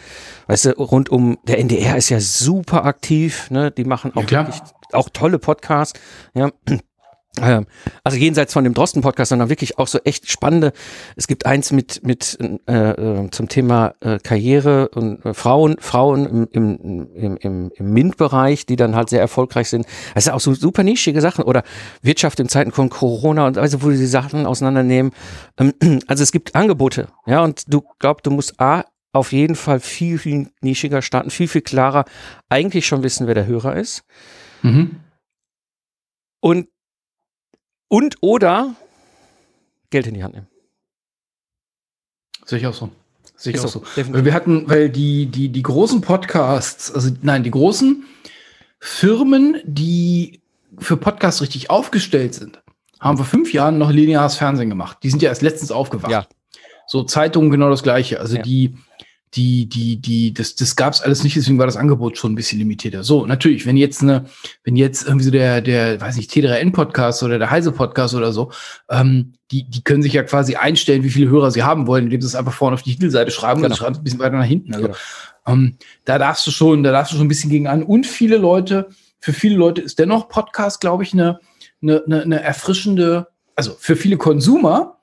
weißt du, rund um, der NDR ist ja super aktiv, ne? Die machen auch, ja, wirklich, auch tolle Podcasts, ja. Ähm, also jenseits von dem Drosten-Podcast, sondern wirklich auch so echt spannende. Es gibt eins mit mit äh, äh, zum Thema äh, Karriere und äh, Frauen, Frauen im, im, im, im, im MINT-Bereich, die dann halt sehr erfolgreich sind. Das ist auch so super nischige Sachen. Oder Wirtschaft in Zeiten von Corona und also wo die Sachen auseinandernehmen. Ähm, also es gibt Angebote, ja, und du glaubst, du musst A auf jeden Fall viel, viel nischiger starten, viel, viel klarer eigentlich schon wissen, wer der Hörer ist. Mhm. Und und oder Geld in die Hand nehmen. Sehe ich auch so. Sehe ich auch so. so. Wir hatten, weil die, die, die großen Podcasts, also nein, die großen Firmen, die für Podcasts richtig aufgestellt sind, haben vor fünf Jahren noch lineares Fernsehen gemacht. Die sind ja erst letztens aufgewacht. Ja. So Zeitungen genau das gleiche. Also ja. die, die, die, die, das, das gab es alles nicht, deswegen war das Angebot schon ein bisschen limitierter. So, natürlich, wenn jetzt eine, wenn jetzt irgendwie so der, der, weiß nicht, T3N-Podcast oder der Heise-Podcast oder so, ähm, die, die können sich ja quasi einstellen, wie viele Hörer sie haben wollen, indem sie es einfach vorne auf die Titelseite schreiben genau. und schreiben es ein bisschen weiter nach hinten. Also, genau. ähm, da darfst du schon, da darfst du schon ein bisschen gegen an. Und viele Leute, für viele Leute ist dennoch Podcast, glaube ich, eine, eine, eine, eine erfrischende, also für viele Konsumer,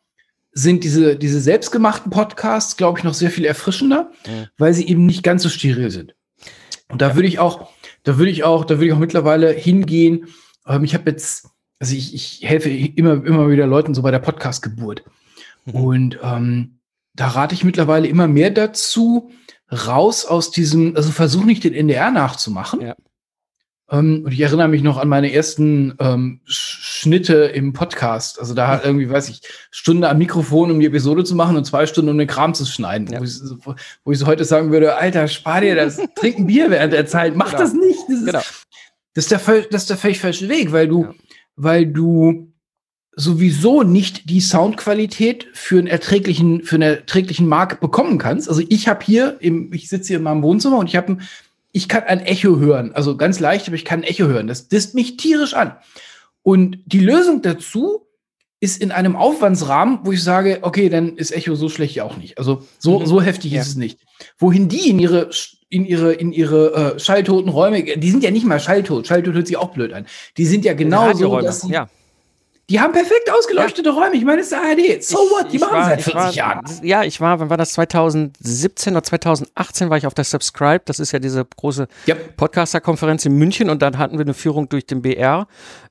sind diese, diese selbstgemachten Podcasts, glaube ich, noch sehr viel erfrischender, mhm. weil sie eben nicht ganz so steril sind. Und da würde ich auch, da würde ich auch, da würde ich auch mittlerweile hingehen. Ähm, ich habe jetzt, also ich, ich helfe immer, immer wieder Leuten so bei der Podcast-Geburt. Mhm. Und ähm, da rate ich mittlerweile immer mehr dazu, raus aus diesem, also versuch nicht den NDR nachzumachen. Ja. Ähm, und ich erinnere mich noch an meine ersten ähm, Sch Schnitte im Podcast. Also da hat irgendwie, weiß ich, Stunde am Mikrofon, um die Episode zu machen und zwei Stunden, um den Kram zu schneiden. Ja. Wo, ich, wo, ich, so heute sagen würde, Alter, spar dir das, trink ein Bier während der Zeit, mach genau. das nicht. Das ist, genau. das, ist der, das ist der völlig falsche Weg, weil du, ja. weil du sowieso nicht die Soundqualität für einen erträglichen, für einen erträglichen Markt bekommen kannst. Also ich habe hier, im, ich sitze hier in meinem Wohnzimmer und ich habe ich kann ein Echo hören. Also ganz leicht, aber ich kann ein Echo hören. Das disst mich tierisch an. Und die Lösung dazu ist in einem Aufwandsrahmen, wo ich sage, okay, dann ist Echo so schlecht ja auch nicht. Also so, mhm. so heftig ja. ist es nicht. Wohin die in ihre, in ihre, in ihre äh, schalltoten Räume, die sind ja nicht mal schalltot. Schalltot hört sich auch blöd an. Die sind ja genau so, dass sie, ja. Die haben perfekt ausgeleuchtete ja. Räume. Ich meine, es ist der ARD. So ich, what? Die machen seit 40 war, Jahren. Ja, ich war, wann war das? 2017 oder 2018 war ich auf der Subscribe. Das ist ja diese große yep. Podcaster-Konferenz in München und dann hatten wir eine Führung durch den BR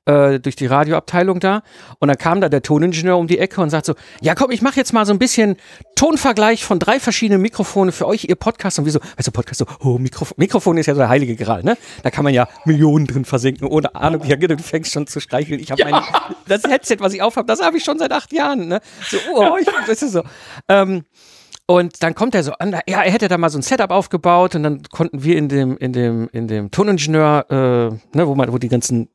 äh, durch die Radioabteilung da und dann kam da der Toningenieur um die Ecke und sagt so, ja komm, ich mache jetzt mal so ein bisschen Tonvergleich von drei verschiedenen Mikrofone für euch, ihr Podcast und wieso, weißt du, Podcast so, oh, Mikrofon, Mikrofon ist ja so der heilige Gral, ne? Da kann man ja Millionen drin versenken, ohne Ahnung, ja, du fängst schon zu streicheln. Ich habe ja. mein, das Headset, was ich aufhab, das habe ich schon seit acht Jahren, ne? So, oh, ich, das ist so. Ähm, und dann kommt er so an, ja, er hätte da mal so ein Setup aufgebaut und dann konnten wir in dem, in dem, in dem Toningenieur, äh, ne, wo man, wo die ganzen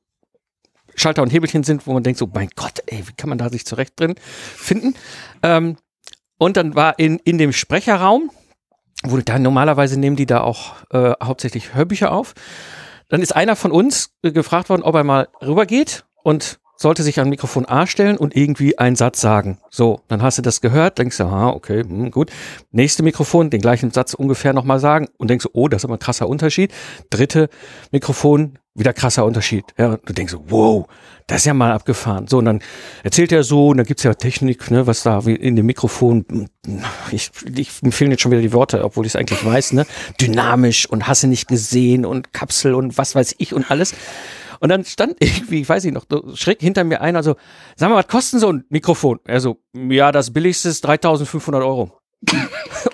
Schalter und Hebelchen sind, wo man denkt so, mein Gott, ey, wie kann man da sich zurecht drin finden? Ähm, und dann war in, in dem Sprecherraum, wo da normalerweise nehmen die da auch äh, hauptsächlich Hörbücher auf. Dann ist einer von uns äh, gefragt worden, ob er mal rübergeht und sollte sich an Mikrofon A stellen und irgendwie einen Satz sagen. So, dann hast du das gehört, denkst du, aha, okay, hm, gut. Nächste Mikrofon, den gleichen Satz ungefähr nochmal sagen und denkst du, oh, das ist aber ein krasser Unterschied. Dritte Mikrofon, wieder krasser Unterschied. Ja, du denkst wow, das ist ja mal abgefahren. So, und dann erzählt er so, und dann gibt's ja Technik, ne, was da in dem Mikrofon, ich, ich mir fehlen jetzt schon wieder die Worte, obwohl ich es eigentlich weiß, ne, dynamisch und hasse nicht gesehen und Kapsel und was weiß ich und alles. Und dann stand irgendwie, ich weiß nicht noch, schräg hinter mir einer so, sag mal, was kostet so ein Mikrofon? Er so, ja, das billigste ist 3500 Euro.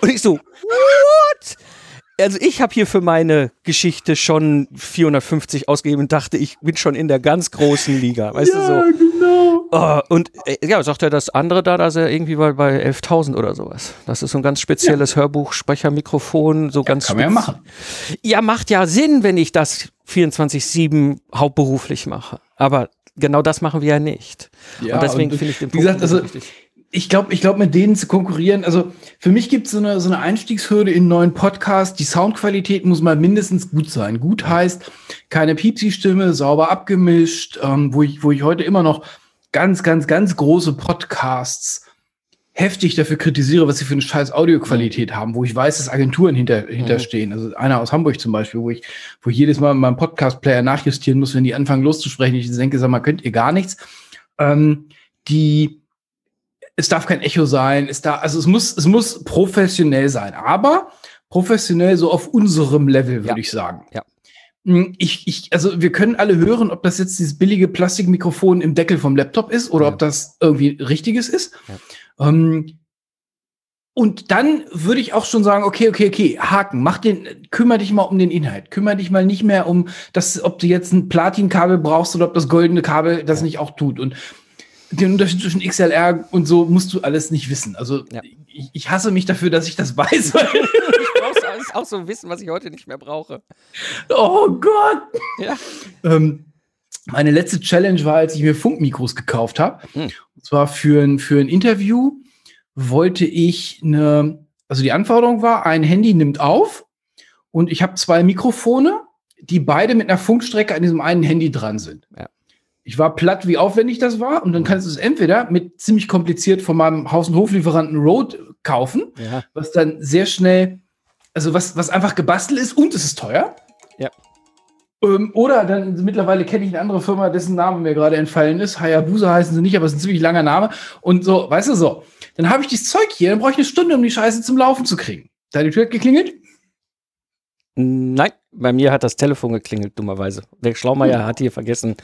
und ich so, what? Also ich habe hier für meine Geschichte schon 450 ausgegeben und dachte, ich bin schon in der ganz großen Liga, weißt ja, du so. Genau. Oh, und äh, ja, sagt er das andere da, dass er irgendwie bei, bei 11.000 oder sowas. Das ist so ein ganz spezielles ja. Hörbuch, Sprechermikrofon, so ja, ganz. Kann man ja machen. Ja, macht ja Sinn, wenn ich das 24/7 hauptberuflich mache. Aber genau das machen wir ja nicht. Ja, und deswegen finde ich den Punkt gesagt, also, wichtig ich glaube, ich glaube, mit denen zu konkurrieren, also für mich gibt es so eine, so eine Einstiegshürde in einen neuen Podcast. Die Soundqualität muss mal mindestens gut sein. Gut heißt, keine Piepsi-Stimme, sauber abgemischt, ähm, wo, ich, wo ich heute immer noch ganz, ganz, ganz große Podcasts heftig dafür kritisiere, was sie für eine scheiß Audioqualität haben, wo ich weiß, dass Agenturen hinter, hinterstehen. Also einer aus Hamburg zum Beispiel, wo ich, wo ich jedes Mal meinem Podcast-Player nachjustieren muss, wenn die anfangen loszusprechen. Ich denke, sag mal, könnt ihr gar nichts. Ähm, die es darf kein Echo sein, es da, also es muss, es muss professionell sein, aber professionell so auf unserem Level, würde ja. ich sagen. Ja. Hm, ich, ich, also wir können alle hören, ob das jetzt dieses billige Plastikmikrofon im Deckel vom Laptop ist oder ja. ob das irgendwie richtiges ist. Ja. Ähm, und dann würde ich auch schon sagen, okay, okay, okay, Haken, mach den, kümmere dich mal um den Inhalt. Kümmere dich mal nicht mehr um das, ob du jetzt ein Platinkabel brauchst oder ob das goldene Kabel das nicht auch tut. Und den Unterschied zwischen XLR und so musst du alles nicht wissen. Also ja. ich, ich, hasse mich dafür, dass ich das weiß. ich brauch's alles auch so wissen, was ich heute nicht mehr brauche. Oh Gott! Ja. Ähm, meine letzte Challenge war, als ich mir Funkmikros gekauft habe. Hm. Und zwar für ein, für ein Interview wollte ich eine, also die Anforderung war, ein Handy nimmt auf und ich habe zwei Mikrofone, die beide mit einer Funkstrecke an diesem einen Handy dran sind. Ja. Ich war platt, wie aufwendig das war. Und dann kannst du es entweder mit ziemlich kompliziert von meinem Haus- und Hoflieferanten Road kaufen, ja. was dann sehr schnell, also was, was einfach gebastelt ist und es ist teuer. Ja. Ähm, oder dann mittlerweile kenne ich eine andere Firma, dessen Name mir gerade entfallen ist. Hayabusa heißen sie nicht, aber es ist ein ziemlich langer Name. Und so, weißt du so. Dann habe ich dieses Zeug hier, dann brauche ich eine Stunde, um die Scheiße zum Laufen zu kriegen. Da hat die Tür geklingelt. Nein, bei mir hat das Telefon geklingelt, dummerweise. Der Schlaumeier hm. hat hier vergessen,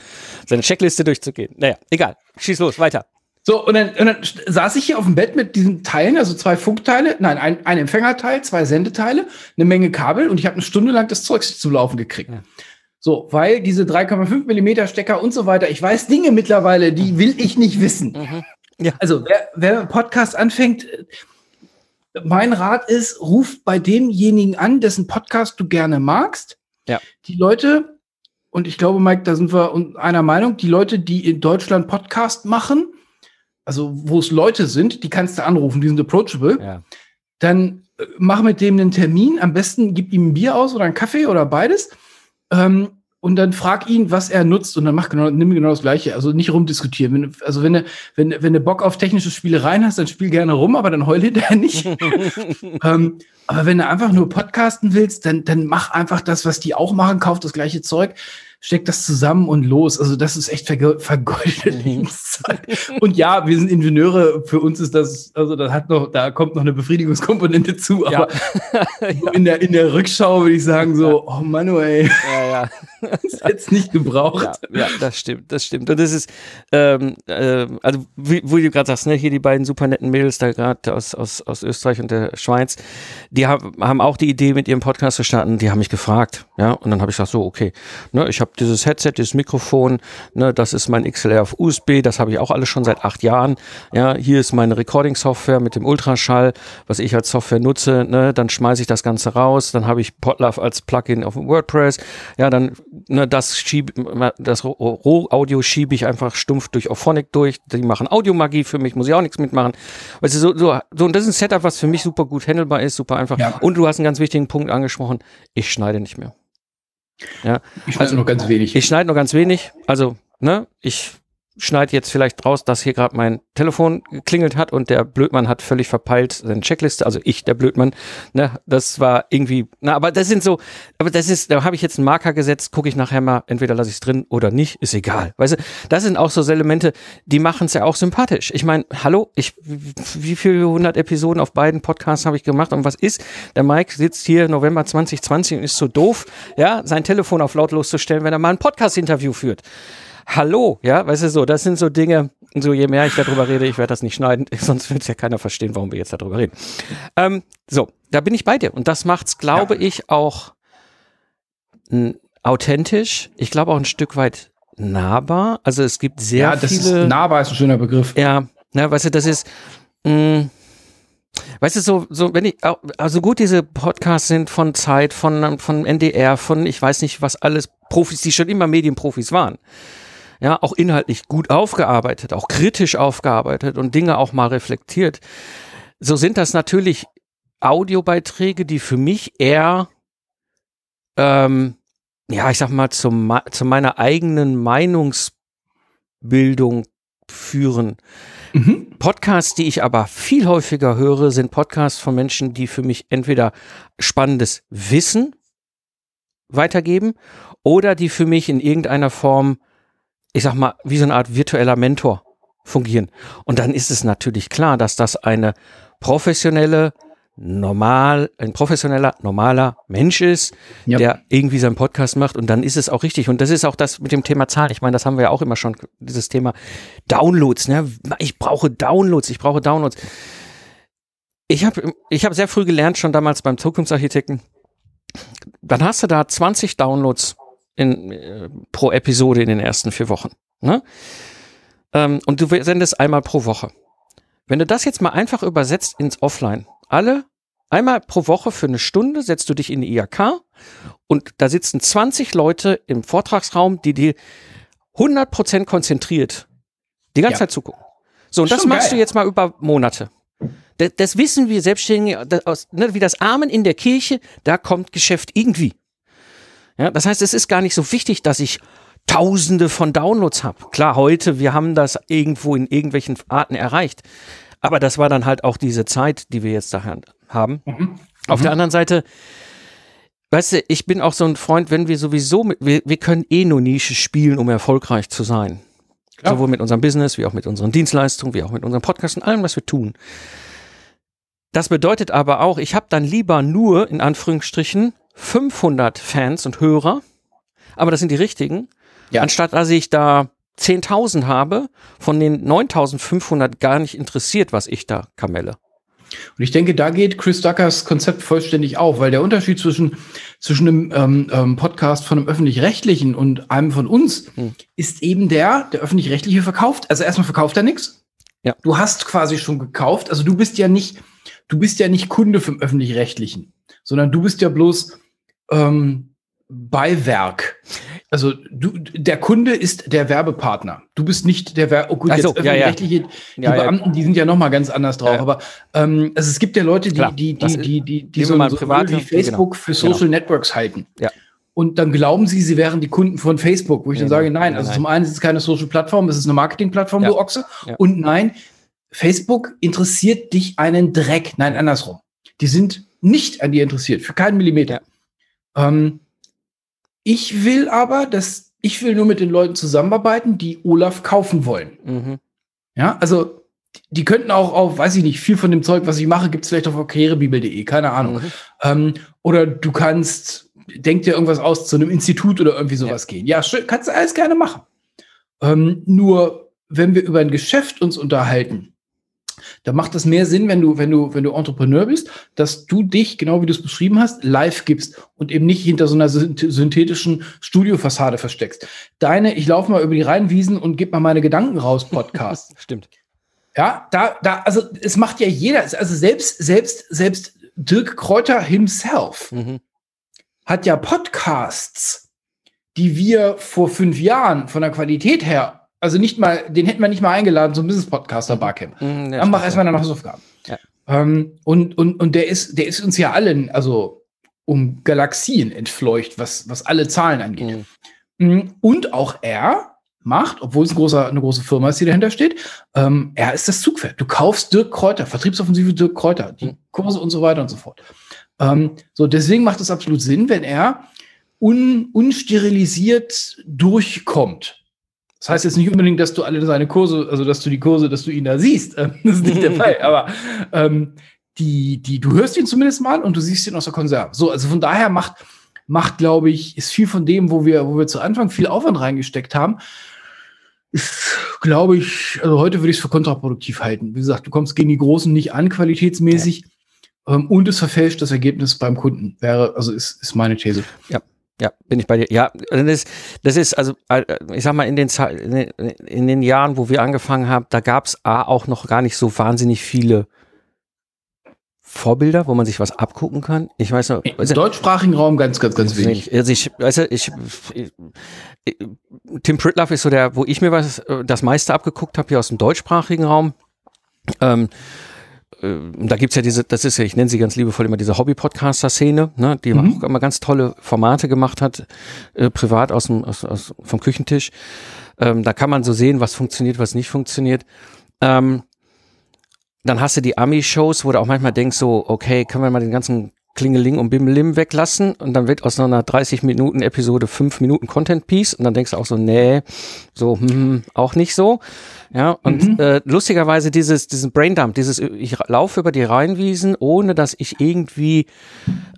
seine Checkliste durchzugehen. Naja, egal. Schieß los, weiter. So, und dann, und dann saß ich hier auf dem Bett mit diesen Teilen, also zwei Funkteile, nein, ein, ein Empfängerteil, zwei Sendeteile, eine Menge Kabel und ich habe eine Stunde lang das Zeug zum Laufen gekriegt. Ja. So, weil diese 3,5 Millimeter Stecker und so weiter, ich weiß Dinge mittlerweile, die will ich nicht wissen. Mhm. Ja. Also, wer, wer einen Podcast anfängt, mein Rat ist, ruf bei demjenigen an, dessen Podcast du gerne magst. Ja. Die Leute, und ich glaube, Mike, da sind wir einer Meinung, die Leute, die in Deutschland Podcast machen, also wo es Leute sind, die kannst du anrufen, die sind approachable, Ja. dann äh, mach mit dem einen Termin, am besten gib ihm ein Bier aus oder einen Kaffee oder beides. Ähm, und dann frag ihn, was er nutzt und dann mach genau, nimm genau das Gleiche. Also nicht rumdiskutieren. Wenn, also wenn du, wenn, wenn du Bock auf technische Spielereien hast, dann spiel gerne rum, aber dann heul hinterher nicht. ähm, aber wenn du einfach nur podcasten willst, dann, dann mach einfach das, was die auch machen, kauf das gleiche Zeug, steck das zusammen und los. Also das ist echt verge vergeudete Mhm. Lebenszeit. Und ja, wir sind Ingenieure, für uns ist das, also das hat noch, da kommt noch eine Befriedigungskomponente zu, Ja. aber so in der, in der Rückschau würde ich sagen so, oh Mann, oh, ja, ja. das hätte nicht gebraucht. Ja, ja, das stimmt, das stimmt. Und das ist, ähm, äh, also wie, wo du gerade sagst, ne, hier die beiden super netten Mädels da gerade aus, aus, aus Österreich und der Schweiz, die haben, haben auch die Idee, mit ihrem Podcast zu starten, die haben mich gefragt, ja, und dann habe ich gesagt, so, okay, ne, ich habe dieses Headset, dieses Mikrofon, ne, das ist mein XLR auf USB, das habe ich auch alles schon seit acht Jahren, ja, hier ist meine Recording-Software mit dem Ultraschall, was ich als Software nutze, ne, dann schmeiße ich das Ganze raus, dann habe ich Podlove als Plugin auf dem WordPress, ja, dann ne, das schiebe, das Roh- Rohaudio schiebe ich einfach stumpf durch Auphonic durch. Die machen Audiomagie für mich, muss ich auch nichts mitmachen. Weißt du, so, so, so, und das ist ein Setup, was für mich super gut handelbar ist, super einfach. Ja. Und du hast einen ganz wichtigen Punkt angesprochen. Ich schneide nicht mehr. Ich weiß nur ganz wenig. Ich schneide nur ganz wenig. Also, ne, ich schneide jetzt vielleicht raus, dass hier gerade mein Telefon geklingelt hat und der Blödmann hat völlig verpeilt seine Checkliste, also ich, der Blödmann, ne, das war irgendwie, na, aber das sind so, aber das ist, da habe ich jetzt einen Marker gesetzt, gucke ich nachher mal, entweder lasse ich es drin oder nicht, ist egal. Weißt du, das sind auch so Elemente, die machen es ja auch sympathisch. Ich meine, hallo, ich, wie viele hundert Episoden auf beiden Podcasts habe ich gemacht und was ist? Der Mike sitzt hier November 2020 und ist so doof, ja, sein Telefon auf lautlos zu stellen, wenn er mal ein Podcast-Interview führt. Hallo, ja, weißt du so, das sind so Dinge, so je mehr ich darüber rede, ich werde das nicht schneiden, sonst wird es ja keiner verstehen, warum wir jetzt darüber reden. Ähm, so, da bin ich bei dir und das macht's, glaube ich, auch authentisch. Ich glaube auch ein Stück weit nahbar. Also es gibt sehr ja, das viele. ist nahbar ist ein schöner Begriff. Ja, ne, weißt du, das ist, mh, weißt du, so, so, wenn ich, also gut diese Podcasts sind von Zeit, von, von NDR, von, ich weiß nicht, was alles, Profis, die schon immer Medienprofis waren. Ja, auch inhaltlich gut aufgearbeitet, auch kritisch aufgearbeitet und Dinge auch mal reflektiert. So sind das natürlich Audiobeiträge, die für mich eher, ähm, ja, ich sag mal, zum, zu meiner eigenen Meinungsbildung führen. Mhm. Podcasts, die ich aber viel häufiger höre, sind Podcasts von Menschen, die für mich entweder spannendes Wissen weitergeben oder die für mich in irgendeiner Form, ich sag mal, wie so eine Art virtueller Mentor fungieren. Und dann ist es natürlich klar, dass das eine professionelle, normal, ein professioneller, normaler Mensch ist, Ja. der irgendwie seinen Podcast macht und dann ist es auch richtig. Und das ist auch das mit dem Thema Zahlen. Ich meine, das haben wir ja auch immer schon, dieses Thema Downloads. Ne? Ich brauche Downloads, ich brauche Downloads. Ich habe ich hab sehr früh gelernt, schon damals beim Zukunftsarchitekten, dann hast du da 20 Downloads in, äh, pro Episode in den ersten vier Wochen. Ne? Ähm, und du sendest einmal pro Woche. Wenn du das jetzt mal einfach übersetzt ins Offline, alle einmal pro Woche für eine Stunde setzt du dich in die IAK und da sitzen 20 Leute im Vortragsraum, die dir 100% konzentriert die ganze Ja. Zeit zugucken. So, und das Schon machst geil. du jetzt mal über Monate. Das, das wissen wir Selbstständige, das, ne, wie das Amen in der Kirche, da kommt Geschäft irgendwie. Ja, das heißt, es ist gar nicht so wichtig, dass ich Tausende von Downloads habe. Klar, heute, wir haben das irgendwo in irgendwelchen Arten erreicht. Aber das war dann halt auch diese Zeit, die wir jetzt da haben. Mhm. Auf der anderen Seite, weißt du, ich bin auch so ein Freund, wenn wir sowieso, mit, wir, wir können eh nur Nische spielen, um erfolgreich zu sein. Klar. Sowohl mit unserem Business, wie auch mit unseren Dienstleistungen, wie auch mit unserem Podcast und allem, was wir tun. Das bedeutet aber auch, ich habe dann lieber nur, in Anführungsstrichen, 500 Fans und Hörer, aber das sind die richtigen, Ja. anstatt dass ich da 10.000 habe, von den 9.500 gar nicht interessiert, was ich da kamelle. Und ich denke, da geht Chris Duckers Konzept vollständig auf, weil der Unterschied zwischen, zwischen einem ähm, ähm, Podcast von einem öffentlich-rechtlichen und einem von uns hm. ist eben der, der öffentlich-rechtliche verkauft. Also erstmal verkauft er nichts. Ja. Du hast quasi schon gekauft. Also du bist ja nicht, du bist ja nicht Kunde vom öffentlich-rechtlichen, sondern du bist ja bloß ähm, Beiwerk. Also du, der Kunde ist der Werbepartner. Du bist nicht der Werbe. Oh gut, so, jetzt ja, ja. die ja, Beamten, die sind ja noch mal ganz anders drauf. Aber ähm, also es gibt ja Leute, die, Klar, die, die, die, die, die so, so wie Facebook genau. für Social genau. Networks halten. Ja. Und dann glauben sie, sie wären die Kunden von Facebook, wo ich dann sage, nein, also nein. zum einen ist es keine Social-Plattform, es ist eine Marketing-Plattform, du Ochse. Und nein, Facebook interessiert dich einen Dreck. Nein, andersrum. Die sind nicht an dir interessiert, für keinen Millimeter. Ähm, ich will aber, dass ich will nur mit den Leuten zusammenarbeiten, die Olaf kaufen wollen. Mhm. Ja, also die könnten auch auf, weiß ich nicht, viel von dem Zeug, was ich mache, gibt es vielleicht auf karrierebibel.de, keine Ahnung. Mhm. Ähm, oder du kannst, denk dir irgendwas aus, zu einem Institut oder irgendwie sowas ja. gehen. Ja, kannst du alles gerne machen. Ähm, nur, wenn wir über ein Geschäft uns unterhalten, da macht es mehr Sinn, wenn du, wenn du, wenn du Entrepreneur bist, dass du dich, genau wie du es beschrieben hast, live gibst und eben nicht hinter so einer synthetischen Studiofassade versteckst. Deine, ich laufe mal über die Rheinwiesen und gebe mal meine Gedanken raus, Podcast. Stimmt. Ja, da, da, also es macht ja jeder, also selbst, selbst, selbst Dirk Kräuter himself mhm. hat ja Podcasts, die wir vor fünf Jahren von der Qualität her also nicht mal, den hätten wir nicht mal eingeladen zum Business Podcaster Barcamp. Mhm, Dann mach erstmal deine Hausaufgaben. Ja. Ähm, und, und, und der ist, der ist uns ja allen, also um Galaxien entfleucht, was, was alle Zahlen angeht. Mhm. mhm. Und auch er macht, obwohl es ein großer, eine große Firma ist, die dahinter steht, ähm, er ist das Zugpferd. Du kaufst Dirk Kräuter, Vertriebsoffensive Dirk Kräuter, die mhm. Kurse und so weiter und so fort. Ähm, so, deswegen macht es absolut Sinn, wenn er un, unsterilisiert durchkommt. Das heißt jetzt nicht unbedingt, dass du alle seine Kurse, also dass du die Kurse, dass du ihn da siehst. Das ist nicht der Fall. Aber ähm, die, die, du hörst ihn zumindest mal und du siehst ihn aus der Konserve. So, also von daher macht, macht, glaube ich, ist viel von dem, wo wir, wo wir zu Anfang viel Aufwand reingesteckt haben, ist, glaube ich, also heute würde ich es für kontraproduktiv halten. Wie gesagt, du kommst gegen die Großen nicht an, qualitätsmäßig, ja. ähm, und es verfälscht das Ergebnis beim Kunden. Wäre, also ist, ist meine These. Ja. Ja, bin ich bei dir. Ja, das, das ist, also, äh, ich sag mal, in den, in den Jahren, wo wir angefangen haben, da gab es auch noch gar nicht so wahnsinnig viele Vorbilder, wo man sich was abgucken kann. Ich weiß noch. Im deutschsprachigen Raum ganz, ganz, ganz wenig. Also ich, weißt du, ich, ich, Tim Pritlove ist so der, wo ich mir was, äh, das meiste abgeguckt habe, hier aus dem deutschsprachigen Raum. Ähm, äh, da gibt's ja diese, das ist ja, ich nenne sie ganz liebevoll immer diese Hobby-Podcaster-Szene, ne, die mhm. auch immer ganz tolle Formate gemacht hat, äh, privat aus dem, aus, aus, vom Küchentisch. Ähm, da kann man so sehen, was funktioniert, was nicht funktioniert. Ähm, dann hast du die Ami-Shows, wo du auch manchmal denkst so, okay, können wir mal den ganzen Klingeling und Bimmelim weglassen und dann wird aus einer 30 Minuten Episode 5 Minuten Content Piece und dann denkst du auch so, nee, so, hm, auch nicht so. Ja, und mhm. äh, lustigerweise dieses, diesen Braindump, dieses, ich laufe über die Rheinwiesen, ohne dass ich irgendwie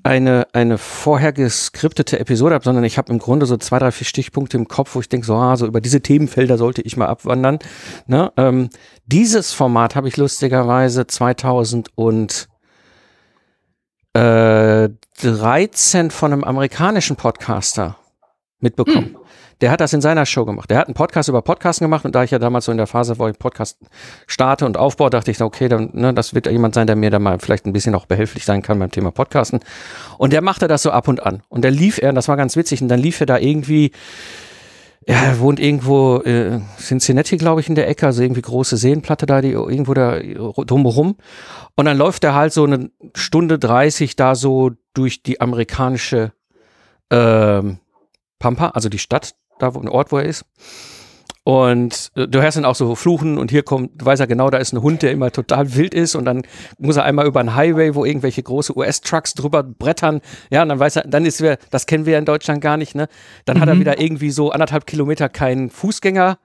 eine, eine vorher geskriptete Episode habe, sondern ich habe im Grunde so zwei, drei, vier Stichpunkte im Kopf, wo ich denke, so, ah, so über diese Themenfelder sollte ich mal abwandern. Ne? Ähm, dieses Format habe ich lustigerweise 2000 und 13 von einem amerikanischen Podcaster mitbekommen. Hm. Der hat das in seiner Show gemacht. Der hat einen Podcast über Podcasten gemacht und da ich ja damals so in der Phase, wo ich Podcast starte und aufbaue, dachte ich, okay, dann, ne, das wird jemand sein, der mir da mal vielleicht ein bisschen auch behilflich sein kann beim Thema Podcasten. Und der machte das so ab und an. Und der lief er, und das war ganz witzig, und dann lief er da irgendwie er wohnt irgendwo äh, Cincinnati, glaube ich, in der Ecke, also irgendwie große Seenplatte da, die irgendwo da drumherum. Und dann läuft er halt so eine Stunde 30 da so durch die amerikanische ähm, Pampa, also die Stadt, da wo ein Ort, wo er ist. Und äh, du hörst dann auch so fluchen und hier kommt, weiß er genau, da ist ein Hund, der immer total wild ist und dann muss er einmal über einen Highway, wo irgendwelche große US-Trucks drüber brettern. Ja, und dann weiß er, dann ist wir, das kennen wir ja in Deutschland gar nicht, ne? Dann mhm. hat er mhm. wieder irgendwie so anderthalb Kilometer keinen Fußgänger.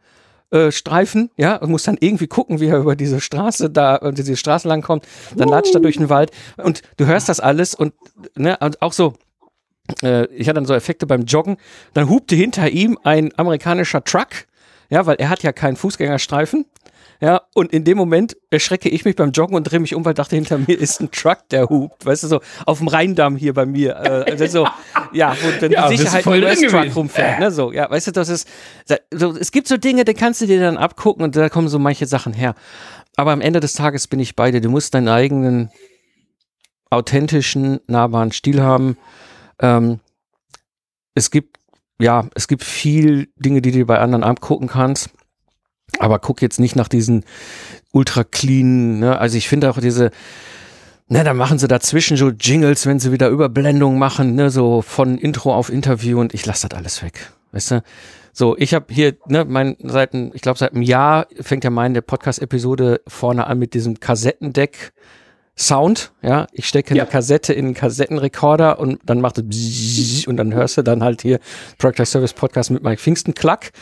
Äh, Streifen, ja, und muss dann irgendwie gucken, wie er über diese Straße da, und diese Straße lang kommt, dann uh. latscht er durch den Wald und du hörst das alles und, ne, und auch so, äh, ich hatte dann so Effekte beim Joggen, dann hupte hinter ihm ein amerikanischer Truck, ja, weil er hat ja keinen Fußgängerstreifen. Ja, und in dem Moment erschrecke ich mich beim Joggen und drehe mich um, weil dachte, hinter mir ist ein Truck, der hupt. Weißt du, so auf dem Rheindamm hier bei mir. Äh, also so, ja, wo dann Ja, die Sicherheit voll im drin Truck gewesen. rumfährt. Ne, so, ja, weißt du, das ist, so, es gibt so Dinge, die kannst du dir dann abgucken und da kommen so manche Sachen her. Aber am Ende des Tages bin ich bei dir. Du musst deinen eigenen authentischen, nahbaren Stil haben. Ähm, es gibt, ja, es gibt viel Dinge, die du dir bei anderen abgucken kannst. Aber guck jetzt nicht nach diesen ultra clean, ne? Also ich finde auch diese, ne, da machen sie dazwischen so Jingles, wenn sie wieder Überblendungen machen, ne, so von Intro auf Interview und ich lasse das alles weg. Weißt du? So, ich habe hier, ne, mein, seit, ich glaube, seit einem Jahr fängt ja meine Podcast-Episode vorne an mit diesem Kassettendeck. Sound, ja, ich stecke Ja. eine Kassette in einen Kassettenrekorder und dann macht es bzzz und dann hörst du dann halt hier Product Service Podcast mit Mike Pfingsten Klack.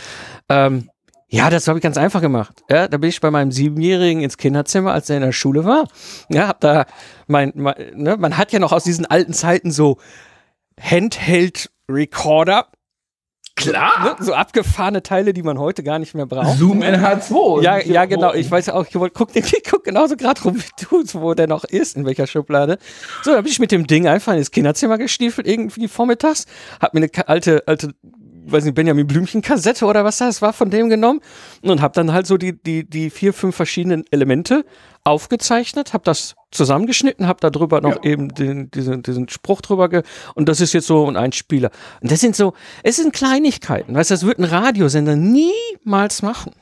Ähm, ja, das habe ich ganz einfach gemacht. Ja, da bin ich bei meinem Siebenjährigen ins Kinderzimmer, als er in der Schule war. Ja, hab da mein, mein ne, man hat ja noch aus diesen alten Zeiten so Handheld Recorder, Klar. ne, so abgefahrene Teile, die man heute gar nicht mehr braucht. Zoom NH2. Ja, ja, genau. Ich weiß auch, ich guck, ich guck genauso gerade rum wie du, wo der noch ist, in welcher Schublade. So, dann bin ich mit dem Ding einfach ins Kinderzimmer gestiefelt, irgendwie vormittags, hab mir eine alte, alte, weiß nicht, Benjamin Blümchen Kassette oder was das war von dem genommen und hab dann halt so die, die, die vier, fünf verschiedenen Elemente aufgezeichnet, hab das zusammengeschnitten, hab da drüber noch Ja. eben den, diesen, diesen Spruch drüber ge und das ist jetzt so ein Einspieler. Und das sind so, es sind Kleinigkeiten, weißt du, das wird ein Radiosender niemals machen.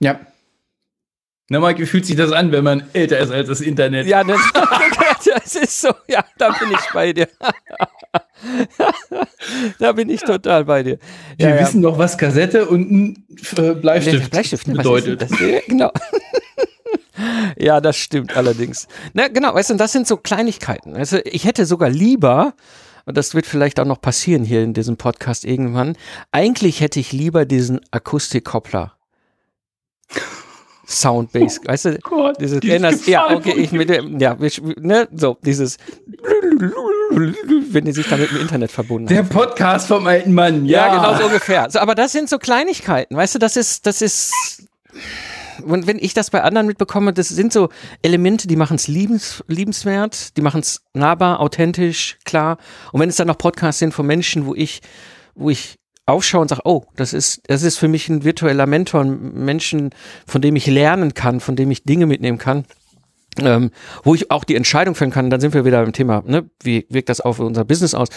Ja. Na, Mike, wie fühlt sich das an, wenn man älter ist als das Internet? Ja, das, das ist so, ja, da bin ich bei dir. da bin ich total bei dir. Wir ja, wissen doch, was Kassette und ein äh, Bleistift, ja. Bleistift ne, bedeutet. Genau. ja, das stimmt allerdings. Na, genau, weißt du, und das sind so Kleinigkeiten. Also, ich hätte sogar lieber, und das wird vielleicht auch noch passieren hier in diesem Podcast irgendwann, eigentlich hätte ich lieber diesen Akustikkoppler. Soundbase, weißt du, Gott, dieses, erinnerst, ja, okay, ich mit dem, ja, wir, ne, so, dieses, wenn die sich dann mit dem Internet verbunden haben. Der Podcast vom alten Mann, Ja, ja. genau so ungefähr. So, aber das sind so Kleinigkeiten, weißt du, das ist, das ist, und wenn ich das bei anderen mitbekomme, das sind so Elemente, die machen es liebens, liebenswert, die machen es nahbar, authentisch, klar. Und wenn es dann noch Podcasts sind von Menschen, wo ich, wo ich aufschaue und sage, oh, das ist, das ist für mich ein virtueller Mentor, ein Menschen, von dem ich lernen kann, von dem ich Dinge mitnehmen kann. Ähm, wo ich auch die Entscheidung fällen kann, dann sind wir wieder beim Thema, ne? wie wirkt das auf unser Business aus?